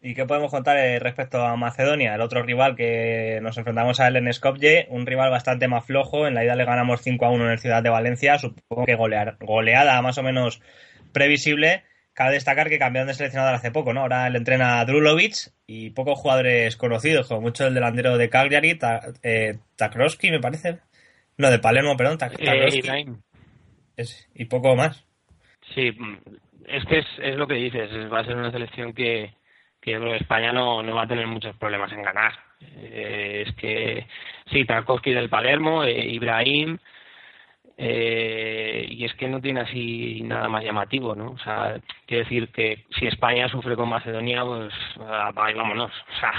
¿Y qué podemos contar eh, respecto a Macedonia, el otro rival que nos enfrentamos a él en Skopje? Un rival bastante más flojo. En la ida le ganamos 5 a 1 en el Ciudad de Valencia. Supongo que golear, goleada más o menos previsible. Cabe destacar que cambiaron de seleccionador hace poco, ¿no? Ahora le entrena a Drulovic y pocos jugadores conocidos, como mucho el delantero de Cagliari, Ta, eh, Takroski, me parece. No, de Palermo, perdón, Tak- Eh. Es- y poco más. Sí, es que es, es lo que dices, es- va a ser una selección que, España no, no va a tener muchos problemas en ganar. Eh, es que sí, Tarkovsky del Palermo, eh, Ibrahim, eh, y es que no tiene así nada más llamativo, ¿no? O sea, quiero decir que si España sufre con Macedonia, pues apaga y vámonos. O sea,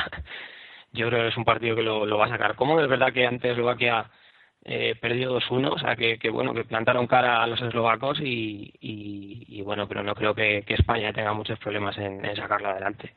<laughs> yo creo que es un partido que lo, va a sacar. Como es verdad que antes Eslovaquia eh, perdió 2-1, o sea que, bueno, que plantaron cara a los eslovacos y, bueno, pero no creo que, España tenga muchos problemas en, sacarla adelante.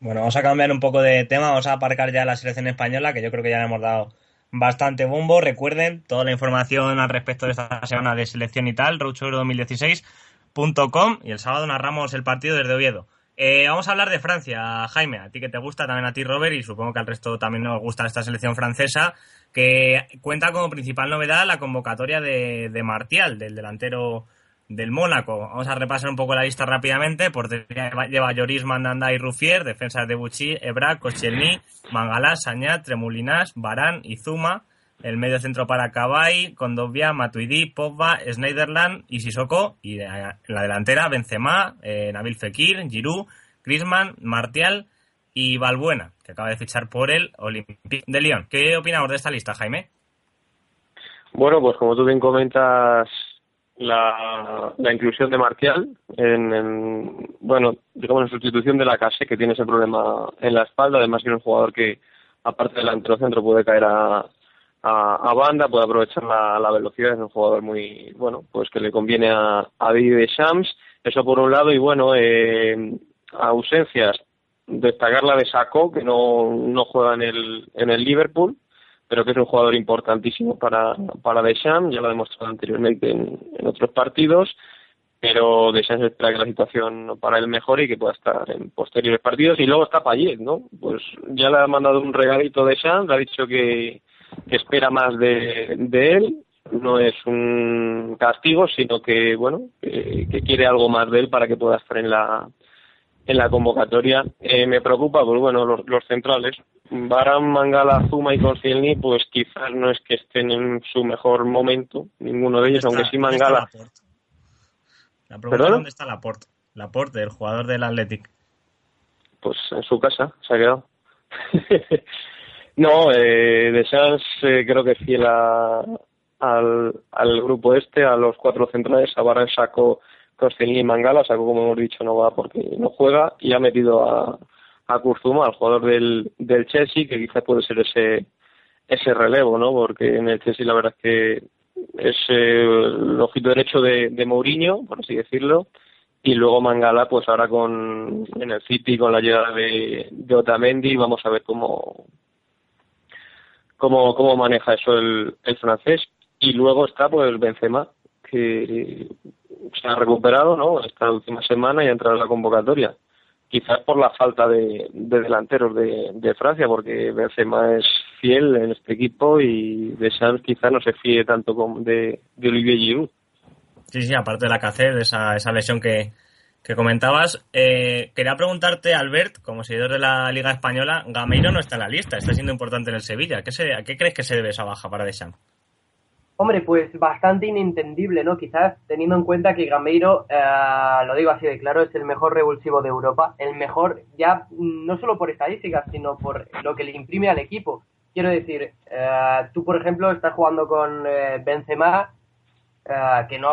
Bueno, vamos a cambiar un poco de tema, vamos a aparcar ya la selección española, que yo creo que ya le hemos dado bastante bombo. Recuerden toda la información al respecto de esta semana de selección y tal, roadshow2016.com y el sábado narramos el partido desde Oviedo. Eh, vamos a hablar de Francia, Jaime, a ti que te gusta, también a ti Robert y supongo que al resto también nos gusta esta selección francesa, que cuenta como principal novedad la convocatoria de, de Martial, del delantero del Mónaco. Vamos a repasar un poco la lista rápidamente. Portería lleva Lloris, Mandanda y Ruffier. Defensas de Bucci, Ebra, Koscielny, Mangalá, Sañat, Tremulinas, Barán y Zuma. El medio centro para Cabay, Condovia, Matuidi, Pogba, Schneiderland y Sissoko. Y en la delantera Benzema, eh, Nabil Fekir, Giroud, Griezmann, Martial y Balbuena, que acaba de fichar por el Olympique de Lyon. ¿Qué opinamos de esta lista, Jaime? Bueno, pues como tú bien comentas, la, la inclusión de Martial en, en, bueno, digamos en sustitución de la Case, que tiene ese problema en la espalda, además que es un jugador que, aparte del centro puede caer a, a, banda, puede aprovechar la, la, velocidad, es un jugador muy, bueno, pues que le conviene a, a Didier Shams, eso por un lado, y bueno, eh, ausencias, destacar la de Sacco, que no, no juega en el, en el Liverpool, pero que es un jugador importantísimo para, para Deschamps, ya lo ha demostrado anteriormente en, otros partidos, pero Deschamps espera que la situación para él mejore y que pueda estar en posteriores partidos. Y luego está Payet, ¿no? Pues ya le ha mandado un regalito Deschamps, le ha dicho que, espera más de, de él, no es un castigo, sino que, bueno, que, que quiere algo más de él para que pueda estar en la en la convocatoria. Eh, me preocupa, pues bueno, los, los centrales, Baran, Mangala, Zuma y Koscielny, pues quizás no es que estén en su mejor momento, ninguno de ellos, aunque sí ¿Dónde está Mangala. La pregunta dónde está Laporte. Laporte, el jugador del Athletic. Pues en su casa se ha quedado. <laughs> no, eh, De Sans eh, creo que fiel a- al, al grupo este, a los cuatro centrales. A Baran sacó Koscielny y Mangala, sacó como hemos dicho no va porque no juega y ha metido a, a Kurzuma, al jugador del, del Chelsea, que quizás puede ser ese ese relevo, ¿no? Porque en el Chelsea la verdad es que es eh, el ojito derecho de, de Mourinho, por así decirlo, y luego Mangala, pues ahora con en el City con la llegada de, de Otamendi, vamos a ver cómo cómo, cómo maneja eso el, el francés. Y luego está pues Benzema, que se ha recuperado, ¿no? Esta última semana y ha entrado en la convocatoria. Quizás por la falta de, de delanteros de, de Francia, porque Benzema es fiel en este equipo y Deschamps quizás no se fíe tanto como de, de Olivier Giroud. Sí, sí, aparte de la CACED, de esa, esa lesión que, que comentabas. Eh, quería preguntarte, Albert, como seguidor de la Liga Española, Gameiro no está en la lista, está siendo importante en el Sevilla. ¿Qué se, ¿A qué crees que se debe esa baja para Deschamps? Hombre, pues bastante inentendible, ¿no? Quizás teniendo en cuenta que Gameiro, eh, lo digo así de claro, es el mejor revulsivo de Europa, el mejor ya no solo por estadísticas, sino por lo que le imprime al equipo. Quiero decir, eh, tú por ejemplo estás jugando con eh, Benzema, eh, que no,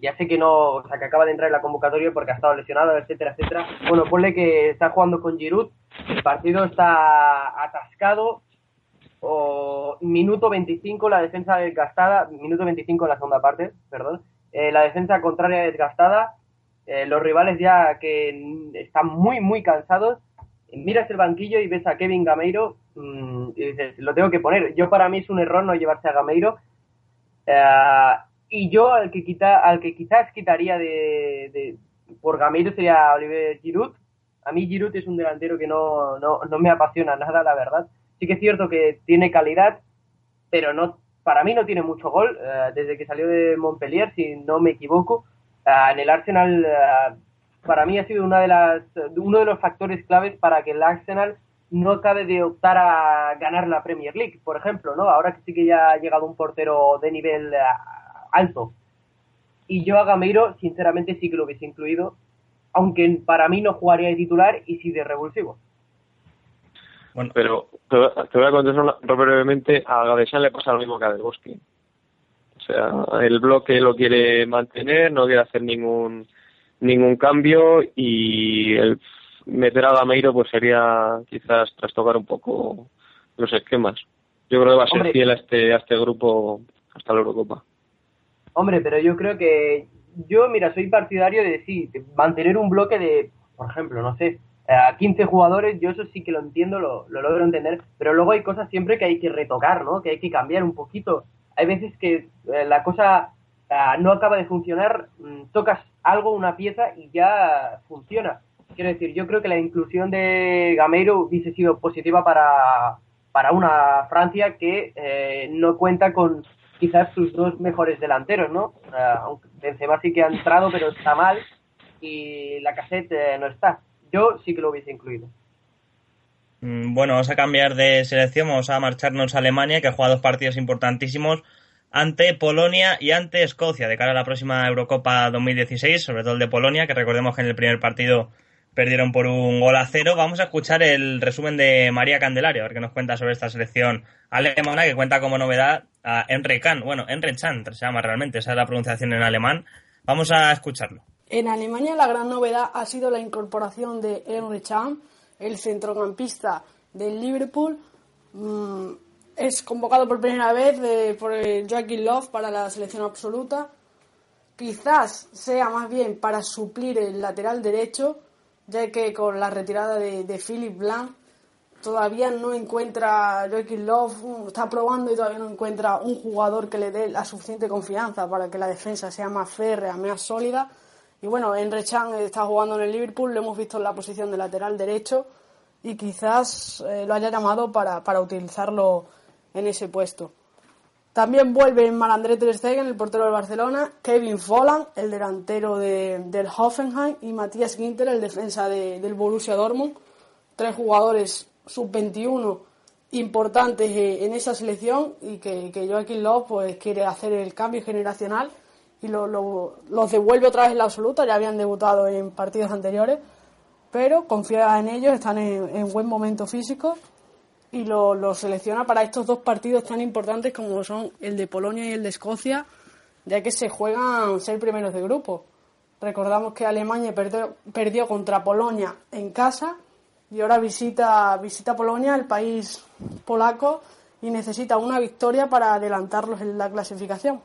ya sé que no, o sea, que acaba de entrar en la convocatoria porque ha estado lesionado, etcétera, etcétera. Bueno, ponle que está jugando con Giroud, el partido está atascado, o minuto 25 la defensa desgastada, minuto 25 en la segunda parte, perdón, eh, la defensa contraria desgastada, eh, los rivales ya que están muy, muy cansados, miras el banquillo y ves a Kevin Gameiro mm, y dices, lo tengo que poner. Yo para mí es un error no llevarse a Gameiro. Eh, y yo al que quita, al que quizás quitaría de, de- por Gameiro sería Oliver Giroud. A mí Giroud es un delantero que no, no, no me apasiona nada, la verdad. Sí que es cierto que tiene calidad, pero no para mí no tiene mucho gol eh, desde que salió de Montpellier, si no me equivoco. Eh, en el Arsenal eh, para mí ha sido una de las uno de los factores claves para que el Arsenal no acabe de optar a ganar la Premier League, por ejemplo, ¿no? Ahora que sí que ya ha llegado un portero de nivel alto. Y yo a Gameiro, sinceramente, sí que lo hubiese incluido, aunque para mí no jugaría de titular y sí de revulsivo. Pero te voy a- te voy a contestar una- brevemente, a Gadesan le pasa lo mismo que a Del Bosque. O sea, el bloque lo quiere mantener, no quiere hacer ningún ningún cambio y el meter a Gameiro pues sería quizás trastocar un poco los esquemas. Yo creo que va a ser Hombre. fiel a este a este grupo hasta la Eurocopa. Hombre, pero yo creo que yo, mira, soy partidario de sí, de mantener un bloque de, por ejemplo, no sé, a 15 jugadores, yo eso sí que lo entiendo, lo, lo logro entender, pero luego hay cosas siempre que hay que retocar, ¿no? Que hay que cambiar un poquito. Hay veces que eh, la cosa ah, no acaba de funcionar, mm, tocas algo, una pieza y ya funciona. Quiero decir, yo creo que la inclusión de Gameiro hubiese sido positiva para, para una Francia que eh, no cuenta con quizás sus dos mejores delanteros, ¿no? Ah, aunque Benzema sí que ha entrado, pero está mal y la cassette no está. Yo sí que lo hubiese incluido. Mm, Bueno, vamos a cambiar de selección, vamos a marcharnos a Alemania, que juega dos partidos importantísimos ante Polonia y ante Escocia, de cara a la próxima Eurocopa 2016, sobre todo el de Polonia, que recordemos que en el primer partido perdieron por un gol a cero. Vamos a escuchar el resumen de María Candelario, a ver qué nos cuenta sobre esta selección alemana, que cuenta como novedad a Enre Can, bueno, Enre Chan se llama realmente, esa es la pronunciación en alemán. Vamos a escucharlo. En Alemania la gran novedad ha sido la incorporación de Emre Can, el centrocampista del Liverpool. Mm, es convocado por primera vez de- por Joachim Love para la selección absoluta. Quizás sea más bien para suplir el lateral derecho, ya que con la retirada de, de Philip Blanc todavía no encuentra Joaquín Love, está probando y todavía no encuentra un jugador que le dé la suficiente confianza para que la defensa sea más férrea, más sólida. Y bueno, Enre Chan está jugando en el Liverpool, lo hemos visto en la posición de lateral derecho y quizás eh, lo haya llamado para, para utilizarlo en ese puesto. También vuelven Marandré Ter Stegen, el portero del Barcelona, Kevin Folland, el delantero de- del Hoffenheim, y Matías Ginter, el defensa de- del Borussia Dortmund. Tres jugadores sub-21 importantes eh, en esa selección y que, que Joaquín Love pues quiere hacer el cambio generacional y lo, lo- los devuelve otra vez en la absoluta, ya habían debutado en partidos anteriores, pero confía en ellos, están en, en buen momento físico y lo, lo selecciona para estos dos partidos tan importantes como son el de Polonia y el de Escocia, ya que se juegan ser primeros de grupo. Recordamos que Alemania perdió, perdió contra Polonia en casa y ahora visita, visita Polonia, el país polaco, y necesita una victoria para adelantarlos en la clasificación.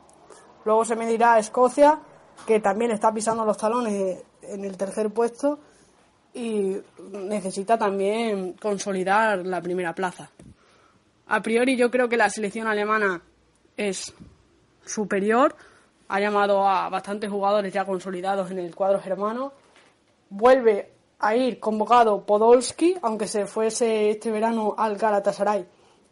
Luego se medirá a Escocia, que también está pisando los talones en el tercer puesto y necesita también consolidar la primera plaza. A priori yo creo que la selección alemana es superior, ha llamado a bastantes jugadores ya consolidados en el cuadro germano, vuelve a ir convocado Podolski, aunque se fuese este verano al Galatasaray,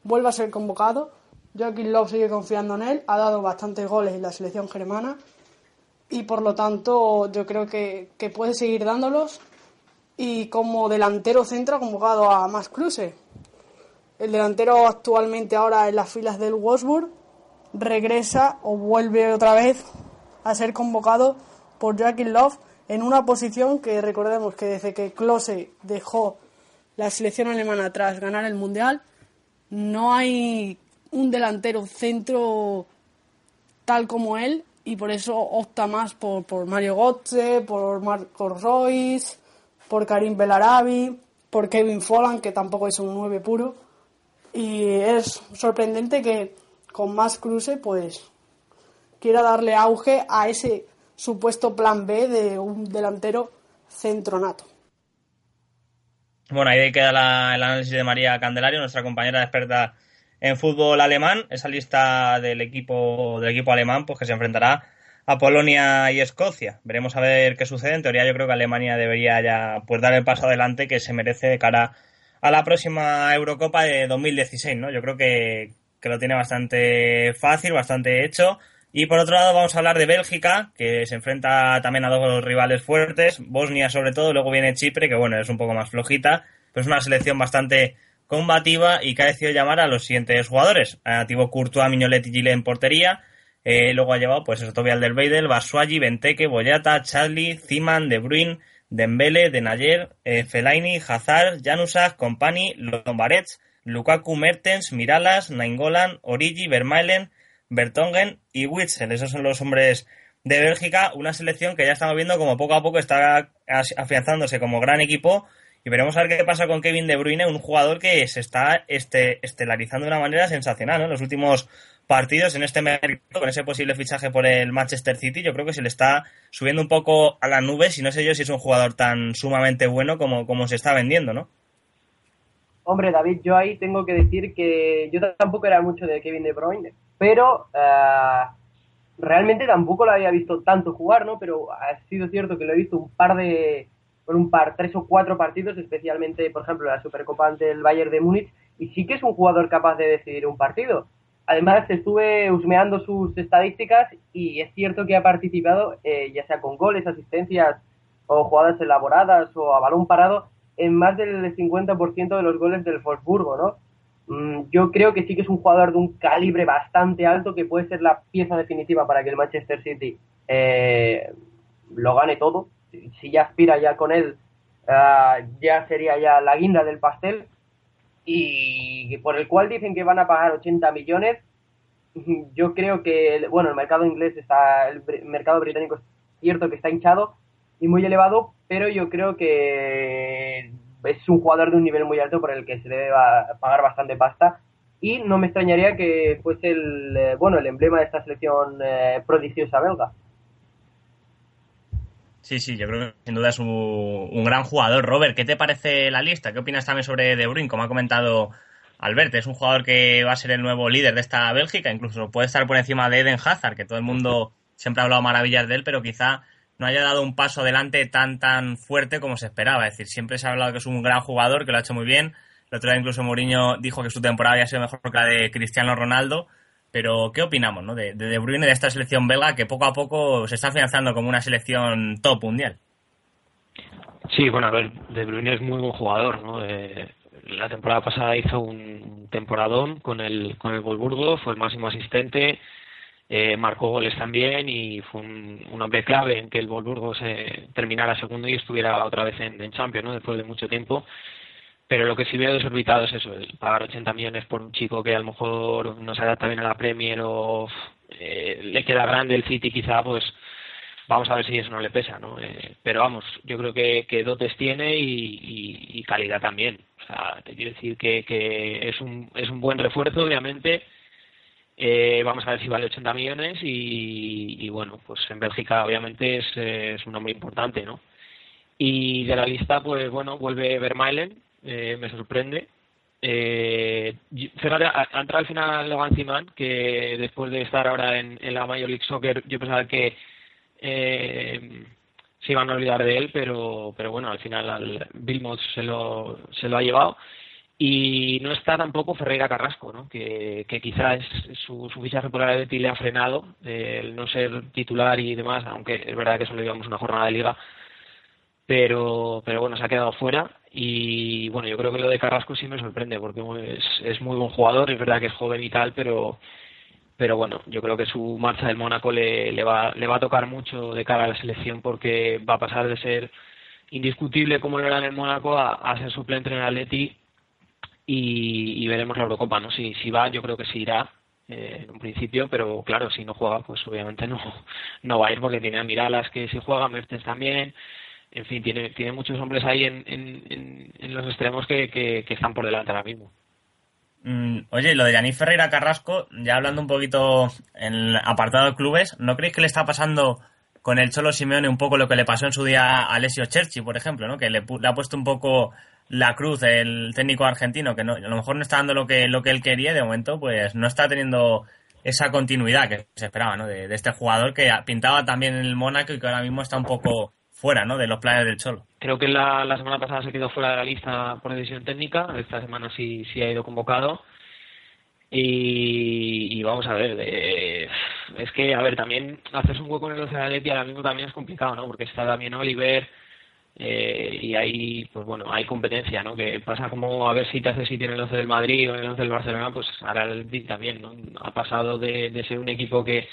vuelve a ser convocado, Joaquín Löw sigue confiando en él, ha dado bastantes goles en la selección germana y por lo tanto yo creo que, que puede seguir dándolos y como delantero centro ha convocado a Max Kruse. El delantero actualmente ahora en las filas del Wolfsburg regresa o vuelve otra vez a ser convocado por Joachim Löw en una posición que recordemos que desde que Klose dejó la selección alemana tras ganar el Mundial no hay un delantero centro tal como él y por eso opta más por, por Mario Götze, por Marco Royce, por Karim Belarabi, por Kevin Folland, que tampoco es un 9 puro. Y es sorprendente que con más cruce, pues quiera darle auge a ese supuesto plan B de un delantero centronato. Bueno, ahí queda la- el análisis de María Candelario, nuestra compañera experta en fútbol alemán. Esa lista del equipo, del equipo alemán, pues que se enfrentará a Polonia y Escocia. Veremos a ver qué sucede. En teoría, yo creo que Alemania debería ya pues dar el paso adelante que se merece de cara a la próxima Eurocopa de 2016, ¿no? Yo creo que, que lo tiene bastante fácil, bastante hecho. Y por otro lado vamos a hablar de Bélgica, que se enfrenta también a dos rivales fuertes, Bosnia sobre todo, luego viene Chipre, que bueno, es un poco más flojita, pero es una selección bastante combativa y que ha decidido llamar a los siguientes jugadores. A Thibaut Courtois, Mignolet y Gile en portería, eh, luego ha llevado pues eso, Toby Alderweireld, Basuagi, Benteke, Boyata, Charlie, Ziman, De Bruyne, Dembele, Denayer, eh, Fellaini, Hazard, Januzaj, Company, Lombarets, Lukaku, Mertens, Miralas, Nainggolan, Origi, Vermaelen, Bertongen y Witzel. Esos son los hombres de Bélgica, una selección que ya estamos viendo como poco a poco está afianzándose como gran equipo y veremos a ver qué pasa con Kevin De Bruyne, un jugador que se está este, estelarizando de una manera sensacional ¿no? en los últimos partidos en este mercado con ese posible fichaje por el Manchester City. Yo creo que se le está subiendo un poco a las nubes y no sé yo si es un jugador tan sumamente bueno como, se está vendiendo, ¿no? Hombre, David, yo ahí tengo que decir que yo tampoco era mucho de Kevin De Bruyne, pero eh, realmente tampoco lo había visto tanto jugar, ¿no? Pero ha sido cierto que lo he visto un par de, por un par, tres o cuatro partidos, especialmente, por ejemplo, la Supercopa ante el Bayern de Múnich, y sí que es un jugador capaz de decidir un partido. Además, estuve husmeando sus estadísticas y es cierto que ha participado, eh, ya sea con goles, asistencias o jugadas elaboradas o a balón parado, en más del 50% de los goles del Wolfsburgo, ¿no? Mm, Yo creo que sí que es un jugador de un calibre bastante alto que puede ser la pieza definitiva para que el Manchester City eh, lo gane todo. Si- ya aspira ya con él, ah, ya sería ya la guinda del pastel y por el cual dicen que van a pagar 80 millones. <laughs> Yo creo que, bueno, el mercado inglés está, el mercado británico es cierto que está hinchado y muy elevado, pero yo creo que es un jugador de un nivel muy alto por el que se debe pagar bastante pasta y no me extrañaría que fuese el, eh, bueno, el emblema de esta selección eh, prodigiosa belga. Sí, sí, yo creo que sin duda es un, un gran jugador. Robert, ¿qué te parece la lista? ¿Qué opinas también sobre De Bruyne? Como ha comentado Albert, es un jugador que va a ser el nuevo líder de esta Bélgica, incluso puede estar por encima de Eden Hazard, que todo el mundo siempre ha hablado maravillas de él, pero quizá no haya dado un paso adelante tan tan fuerte como se esperaba. Es decir, siempre se ha hablado que es un gran jugador, que lo ha hecho muy bien. El otro día incluso Mourinho dijo que su temporada había sido mejor que la de Cristiano Ronaldo. Pero, ¿qué opinamos ¿no? de, de De Bruyne, de esta selección belga que poco a poco se está afianzando como una selección top mundial? Sí, bueno, a ver, De Bruyne es muy buen jugador, ¿no? Eh, la temporada pasada hizo un temporadón con el, con el Wolfsburgo, fue el máximo asistente, eh, marcó goles también y fue un, un, hombre clave en que el Wolfsburgo se terminara segundo y estuviera otra vez en, en Champions, ¿no? después de mucho tiempo. Pero lo que sí veo desorbitado es eso, el pagar 80 millones por un chico que a lo mejor no se adapta bien a la Premier o eh, le queda grande el City quizá, pues vamos a ver si eso no le pesa, ¿no? Eh, pero vamos, yo creo que, que dotes tiene y, calidad también. O sea, te quiero decir que, que es, un, es un buen refuerzo, obviamente. Eh, vamos a ver si vale 80 millones y, y bueno, pues en Bélgica obviamente es, es un nombre importante, ¿no? Y de la lista, pues bueno, vuelve Vermaelen, eh, me sorprende. Eh, ha entrado al final Logan Ziman, que después de estar ahora en, la Major League Soccer, yo pensaba que eh, se iban a olvidar de él, pero, pero bueno, al final al Bilmot se lo, se lo ha llevado. Y no está tampoco Ferreira Carrasco, ¿no? que, quizás su, su fichaje por la le ha frenado, el no ser titular y demás, aunque es verdad que solo llevamos una jornada de liga, pero, pero bueno, se ha quedado fuera. Y bueno, yo creo que lo de Carrasco sí me sorprende, porque es, es muy buen jugador, es verdad que es joven y tal, pero pero bueno, yo creo que su marcha del Mónaco le, le, va, le va a tocar mucho de cara a la selección porque va a pasar de ser indiscutible como lo era en el Mónaco a, a ser suplente en el Atleti y, veremos la Eurocopa, ¿no? Si, si va, yo creo que sí irá eh, en un principio, pero claro, si no juega, pues obviamente no, no va a ir porque tiene a Miralas que si juega, Mertens también, en fin, tiene, tiene muchos hombres ahí en, en, en, los extremos que, que, que están por delante ahora mismo. Mm, oye, lo de Yanis Ferreira Carrasco, ya hablando un poquito en el apartado de clubes, ¿no creéis que le está pasando con el Cholo Simeone un poco lo que le pasó en su día a Alessio Cherchi, por ejemplo, ¿no? que le, ha puesto un poco la cruz el técnico argentino, que no, a lo mejor no está dando lo que, lo que él quería de momento pues no está teniendo esa continuidad que se esperaba ¿no? de, de este jugador que pintaba también en el Mónaco y que ahora mismo está un poco fuera ¿no? de los planes del Cholo. Creo que la, la semana pasada se quedó fuera de la lista por decisión técnica, esta semana sí, sí ha ido convocado. Y, y vamos a ver, eh, es que, a ver, también hacerse un hueco en el 11 de Atleti ahora mismo también es complicado, ¿no? Porque está también Oliver eh, y hay, pues bueno, hay competencia, ¿no? Que pasa como a ver si te hace sitio en el 11 del Madrid o en el 11 del Barcelona, pues ahora el también, ¿no? Ha pasado de, de ser un equipo que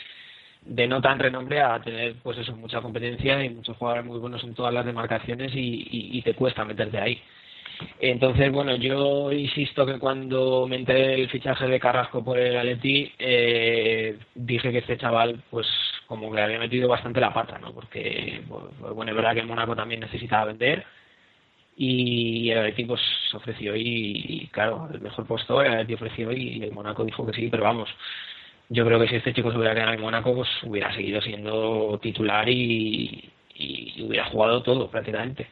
de no tan renombre a tener pues eso mucha competencia y muchos jugadores muy buenos en todas las demarcaciones y, y, te cuesta meterte ahí. Entonces, bueno, yo insisto que cuando me enteré del fichaje de Carrasco por el Atleti, eh, dije que este chaval, pues como que le había metido bastante la pata, ¿no? Porque, pues, bueno, es verdad que el Mónaco también necesitaba vender y el Atleti pues ofreció y, claro, el mejor puesto el Atleti ofreció y el Mónaco dijo que sí, pero vamos, yo creo que si este chico se hubiera quedado en Mónaco, pues hubiera seguido siendo titular y, y, hubiera jugado todo prácticamente.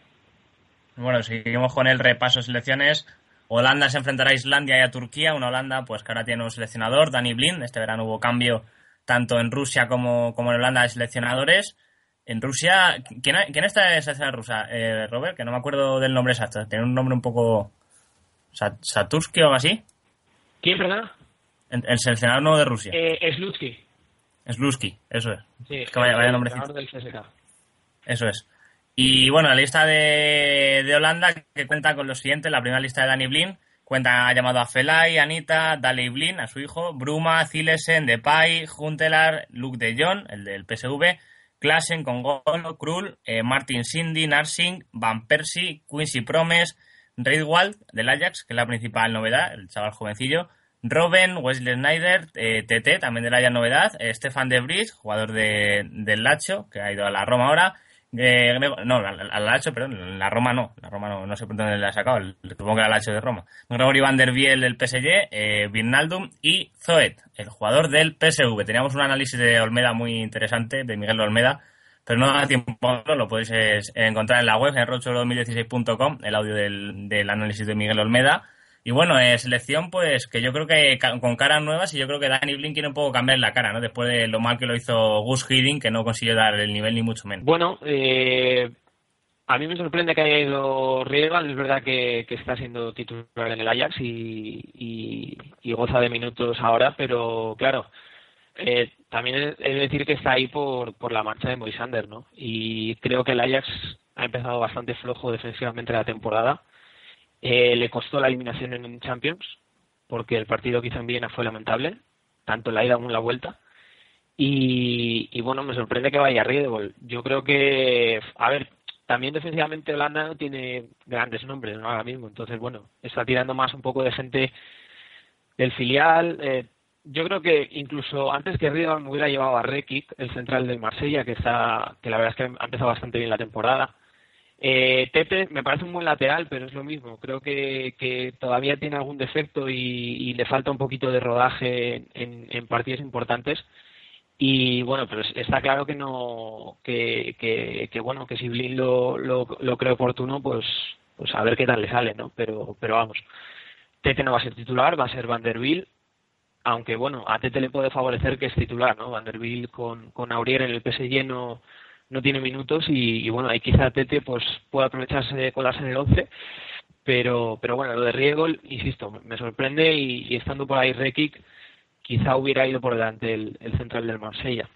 Bueno, seguimos con el repaso de selecciones. Holanda se enfrentará a Islandia y a Turquía. Una Holanda, pues que ahora tiene un seleccionador, Dani Blind. Este verano hubo cambio tanto en Rusia como, como en Holanda de seleccionadores. En Rusia, ¿quién, quién está en selección rusa? Eh, Robert, que no me acuerdo del nombre exacto. Tiene un nombre un poco. Satursky o algo así. ¿Quién, perdona? El seleccionador nuevo de Rusia. Eh, Slutsky. Slutsky, eso es. Sí, es que vaya, vaya nombre. del CSK. Eso es. Y bueno, la lista de, de, Holanda que cuenta con los siguientes. La primera lista de Dani Blin cuenta, ha llamado a Felay, Anita, Dali Blin, a su hijo, Bruma, Zilesen, Depay, Juntelar, Luke de Jong, el del PSV, Klassen, Congolo, Krul, eh, Martin Cindy, Narsing, Van Persie, Quincy Promes, Reidwald del Ajax, que es la principal novedad, el chaval jovencillo, Robin, Wesley Snyder, eh, TT, también de la ya novedad, eh, Stefan de Vries, jugador de, del Lacho, que ha ido a la Roma ahora, eh, no, al Lacho, perdón, la Roma no, la Roma no, no sé por dónde le ha sacado, el, supongo que era Lacho de Roma. Gregory Van der Biel del PSG, eh, y Zoet, el jugador del PSV. Teníamos un análisis de Olmeda muy interesante, de Miguel Olmeda, pero no da tiempo, lo podéis encontrar en la web, en rocho2016.com, el audio del, del análisis de Miguel Olmeda. Y bueno, eh, selección, pues que yo creo que con caras nuevas y yo creo que Danny Blin quiere un poco cambiar la cara, ¿no? Después de lo mal que lo hizo Gus Hiddink, que no consiguió dar el nivel ni mucho menos. Bueno, eh, a mí me sorprende que haya ido Riegal, es verdad que, que, está siendo titular en el Ajax y, y, goza de minutos ahora, pero claro, eh, también de decir que está ahí por, por la marcha de Moisander, ¿no? Y creo que el Ajax ha empezado bastante flojo defensivamente la temporada eh, le costó la eliminación en Champions porque el partido que hizo en Viena fue lamentable, tanto la ida como la vuelta. Y, y bueno, me sorprende que vaya a Riedel. Yo creo que, a ver, también defensivamente Holanda no tiene grandes nombres ¿no? ahora mismo, entonces bueno, está tirando más un poco de gente del filial. Eh, yo creo que incluso antes que Riedel me hubiera llevado a Rekic, el central del Marsella, que está, que la verdad es que ha empezado bastante bien la temporada. Eh, Tete me parece un buen lateral, pero es lo mismo. Creo que, todavía tiene algún defecto y, y, le falta un poquito de rodaje en, partidos importantes. Y bueno, pero está claro que no, que, que, que bueno, que si Blin lo, lo, lo cree oportuno, pues, pues a ver qué tal le sale, ¿no? Pero, pero vamos, Tete no va a ser titular, va a ser Vanderbilt, aunque bueno, a Tete le puede favorecer que es titular, ¿no? Vanderbilt con, con Aurier en el PSG no, no tiene minutos y, bueno, ahí quizá Tete pues pueda aprovecharse de colarse en el 11, pero, pero bueno, lo de Riego, insisto, me sorprende y, estando por ahí Rekic, quizá hubiera ido por delante el, el central del Marsella.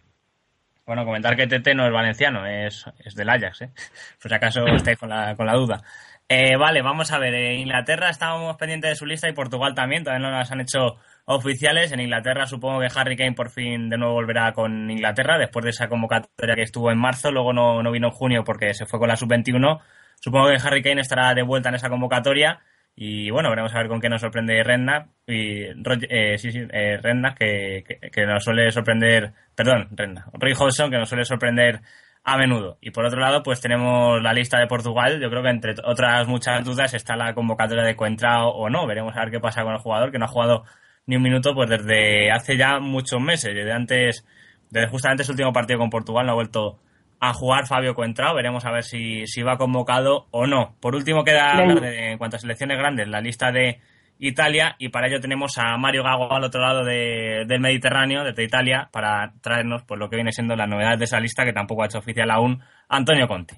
Bueno, comentar que Tete no es valenciano, es, es del Ajax, ¿eh? <laughs> Por si acaso estáis con la, con la duda. Eh, vale, vamos a ver. Inglaterra estábamos pendientes de su lista y Portugal también, todavía no las han hecho oficiales. En Inglaterra supongo que Harry Kane por fin de nuevo volverá con Inglaterra después de esa convocatoria que estuvo en marzo, luego no, no vino en junio porque se fue con la sub-21. Supongo que Harry Kane estará de vuelta en esa convocatoria y bueno, veremos a ver con qué nos sorprende Renna y eh, sí, sí, eh, que, que, nos suele sorprender, perdón, Renna, Roy Hodgson que nos suele sorprender a menudo. Y por otro lado, pues tenemos la lista de Portugal. Yo creo que entre otras muchas dudas está la convocatoria de Coentrao o no. Veremos a ver qué pasa con el jugador que no ha jugado ni un minuto pues desde hace ya muchos meses, desde antes, desde justamente su último partido con Portugal no ha vuelto a jugar Fabio Coentrao. Veremos a ver si, si va convocado o no. Por último, queda hablar de, en cuanto a selecciones grandes, la lista de Italia y para ello tenemos a Mario Gago al otro lado de, del Mediterráneo, desde Italia, para traernos pues, lo que viene siendo la novedad de esa lista que tampoco ha hecho oficial aún Antonio Conti.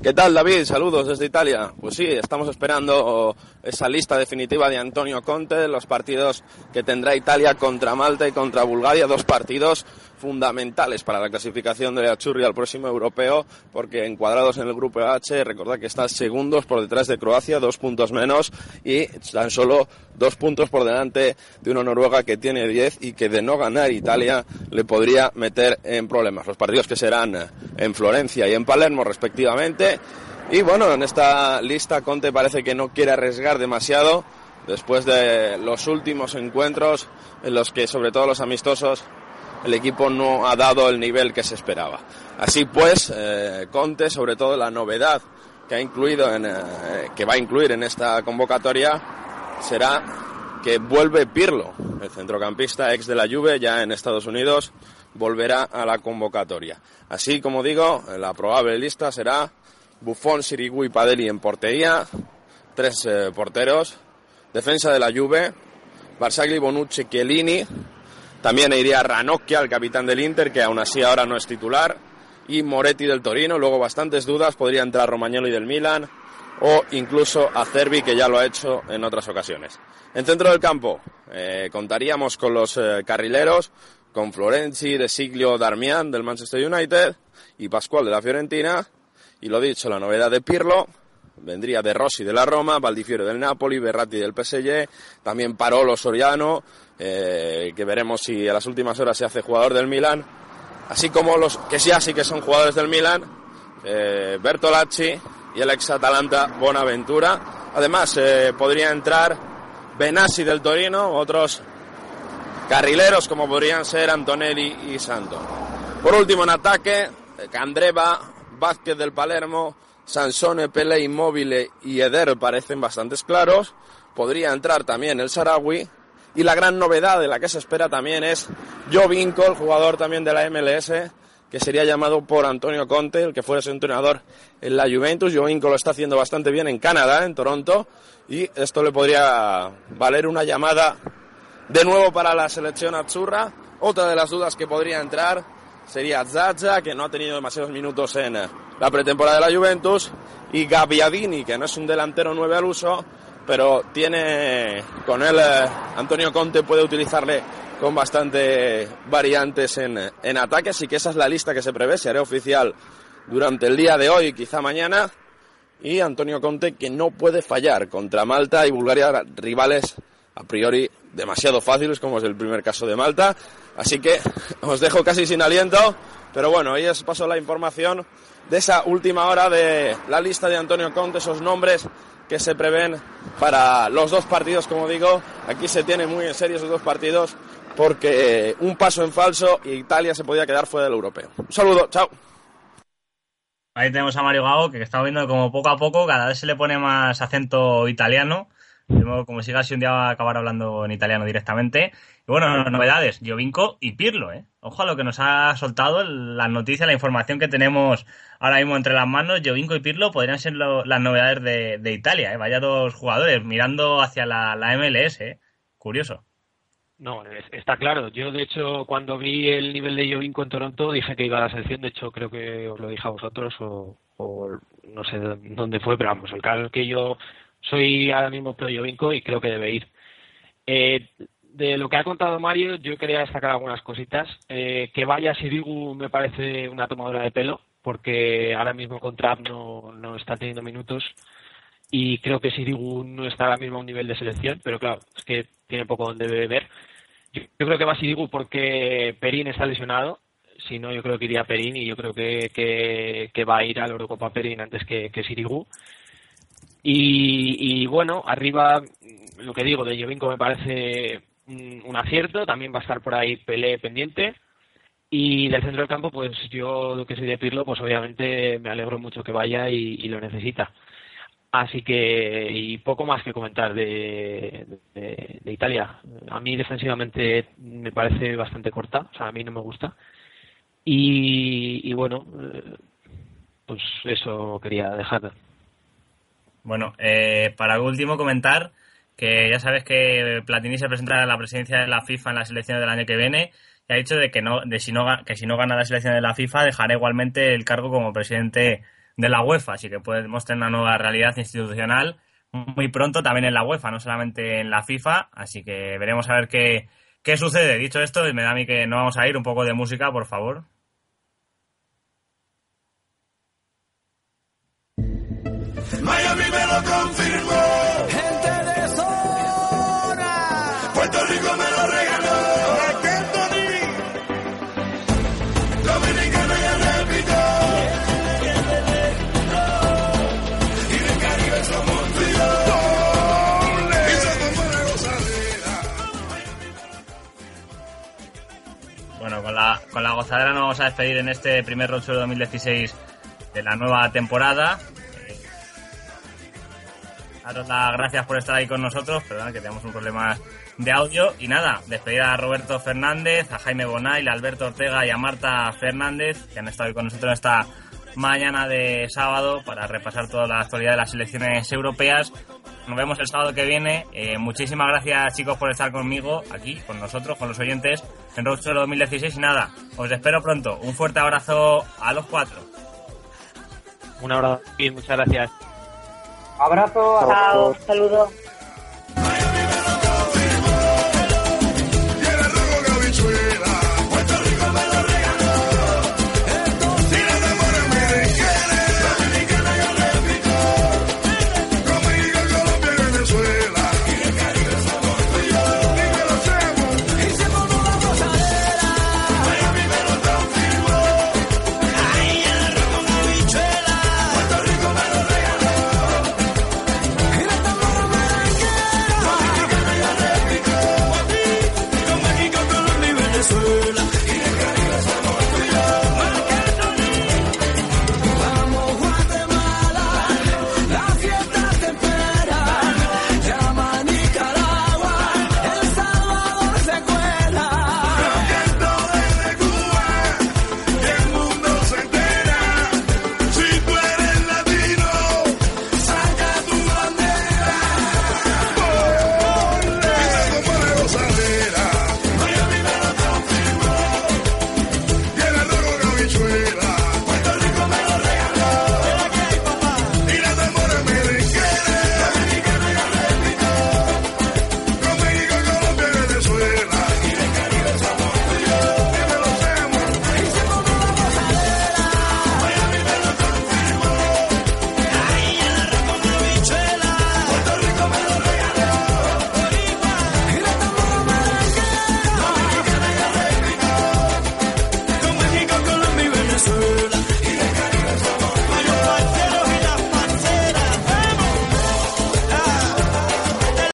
¿Qué tal David? Saludos desde Italia. Pues sí, estamos esperando esa lista definitiva de Antonio Conte, los partidos que tendrá Italia contra Malta y contra Bulgaria, dos partidos fundamentales para la clasificación de la Churri al próximo europeo, porque encuadrados en el grupo H, recordad que están segundos por detrás de Croacia, dos puntos menos, y tan solo dos puntos por delante de una Noruega que tiene diez y que de no ganar Italia le podría meter en problemas. Los partidos que serán en Florencia y en Palermo respectivamente. Y bueno, en esta lista Conte parece que no quiere arriesgar demasiado después de los últimos encuentros en los que sobre todo los amistosos el equipo no ha dado el nivel que se esperaba. Así pues, eh, Conte, sobre todo la novedad que ha incluido eh, que va a incluir en esta convocatoria será que vuelve Pirlo, el centrocampista ex de la Juve, ya en Estados Unidos, volverá a la convocatoria. Así como digo, la probable lista será Buffon, Sirigu y Padelli en portería, tres eh, porteros, defensa de la Juve, Barzagli, Bonucci, Chiellini, también iría Ranocchia, el capitán del Inter, que aún así ahora no es titular. Y Moretti del Torino. Luego bastantes dudas. Podría entrar Romagnoli del Milan. O incluso Acerbi, que ya lo ha hecho en otras ocasiones. En centro del campo eh, contaríamos con los eh, carrileros, con Florenzi, De Siglio, Darmian del Manchester United y Pascual de la Fiorentina. Y lo dicho, la novedad de Pirlo, vendría de Rossi de la Roma, Valdifiero del Napoli, Berratti del PSG, también Parolo Soriano, eh, que veremos si a las últimas horas se hace jugador del Milan, así como los que sí así que son jugadores del Milan, eh, Bertolacci y el ex Atalanta Bonaventura. Además, eh, podría entrar Benassi del Torino, otros carrileros como podrían ser Antonelli y Santo. Por último, en ataque, Candreva, Vázquez del Palermo, Sansone, Pele, Immobile y Eder parecen bastante claros. Podría entrar también el Sarawi. Y la gran novedad de la que se espera también es Joe Vinco, el jugador también de la MLS, que sería llamado por Antonio Conte, el que fuera su entrenador en la Juventus. Joe Vinco lo está haciendo bastante bien en Canadá, en Toronto, y esto le podría valer una llamada de nuevo para la selección Azzurra. Otra de las dudas que podría entrar sería Zaza, que no ha tenido demasiados minutos en la pretemporada de la Juventus, y Gabbiadini, que no es un delantero nueve al uso, pero tiene con él Antonio Conte puede utilizarle con bastante variantes en, en ataque, así que esa es la lista que se prevé, se hará oficial durante el día de hoy, quizá mañana, y Antonio Conte que no puede fallar contra Malta y Bulgaria, rivales a priori demasiado fáciles, como es el primer caso de Malta. Así que os dejo casi sin aliento, pero bueno, ahí os paso la información de esa última hora de la lista de Antonio Conte, esos nombres que se prevén para los dos partidos, como digo. Aquí se tiene muy en serio esos dos partidos porque un paso en falso y Italia se podía quedar fuera del europeo. Un saludo, chao. Ahí tenemos a Mario Gago, que está viendo como poco a poco cada vez se le pone más acento italiano. Modo, como siga así un día va a acabar hablando en italiano directamente. Y bueno, novedades, Jovinko y Pirlo, ¿eh? Ojo a lo que nos ha soltado las noticias, la información que tenemos ahora mismo entre las manos. Jovinko y Pirlo podrían ser las novedades de, Italia, ¿eh? Vaya dos jugadores mirando hacia la, la MLS, ¿eh? Curioso. No, es- está claro. Yo, de hecho, cuando vi el nivel de Jovinko en Toronto, dije que iba a la selección. De hecho, creo que os lo dije a vosotros o, no sé dó- dónde fue, pero vamos, el caso que yo soy ahora mismo pro Jovinko y creo que debe ir. Eh, de lo que ha contado Mario, yo quería destacar algunas cositas. Eh, que vaya Sirigu me parece una tomadura de pelo, porque ahora mismo con Trapp no, no está teniendo minutos y creo que Sirigu no está ahora mismo a un nivel de selección, pero claro, es que tiene poco donde beber. Yo, yo creo que va Sirigu porque Perín está lesionado, si no yo creo que iría Perín y yo creo que, que, que va a ir a la Eurocopa Perín antes que, que Sirigu. Y, y bueno, arriba lo que digo de Jovinko me parece un, acierto, también va a estar por ahí Pelé pendiente. Y del centro del campo, pues yo lo que soy de Pirlo, pues obviamente me alegro mucho que vaya y, y lo necesita. Así que, y poco más que comentar de, de, de Italia. A mí defensivamente me parece bastante corta, o sea, a mí no me gusta. Y, y bueno, eh, pues eso quería dejar. Bueno, eh, para último comentar que ya sabes que Platini se presenta a la presidencia de la FIFA en las elecciones del año que viene y ha dicho de que no, de si no que si no gana las elecciones de la FIFA dejará igualmente el cargo como presidente de la UEFA, así que podemos tener una nueva realidad institucional muy pronto también en la UEFA, no solamente en la FIFA, así que veremos a ver qué, qué sucede. Dicho esto, me da a mí que no vamos a ir un poco de música, por favor. Lo confirmó. Gente de zona. Puerto Rico me lo regaló. Dominicana ya repito. Y del Caribe somos. Y. Bueno, con la, con la gozadera nos vamos a despedir en este primer Roadshow 2016 de la nueva temporada. Daros las gracias por estar ahí con nosotros, perdón que tenemos un problema de audio. Y nada, despedir a Roberto Fernández, a Jaime Bonay, a Alberto Ortega y a Marta Fernández, que han estado hoy con nosotros esta mañana de sábado para repasar toda la actualidad de las elecciones europeas. Nos vemos el sábado que viene. Eh, muchísimas gracias chicos por estar conmigo aquí, con nosotros, con los oyentes en Roadshow 2016 y nada, os espero pronto. Un fuerte abrazo a los cuatro. Un abrazo y muchas gracias. Abrazo. Chao, saludos.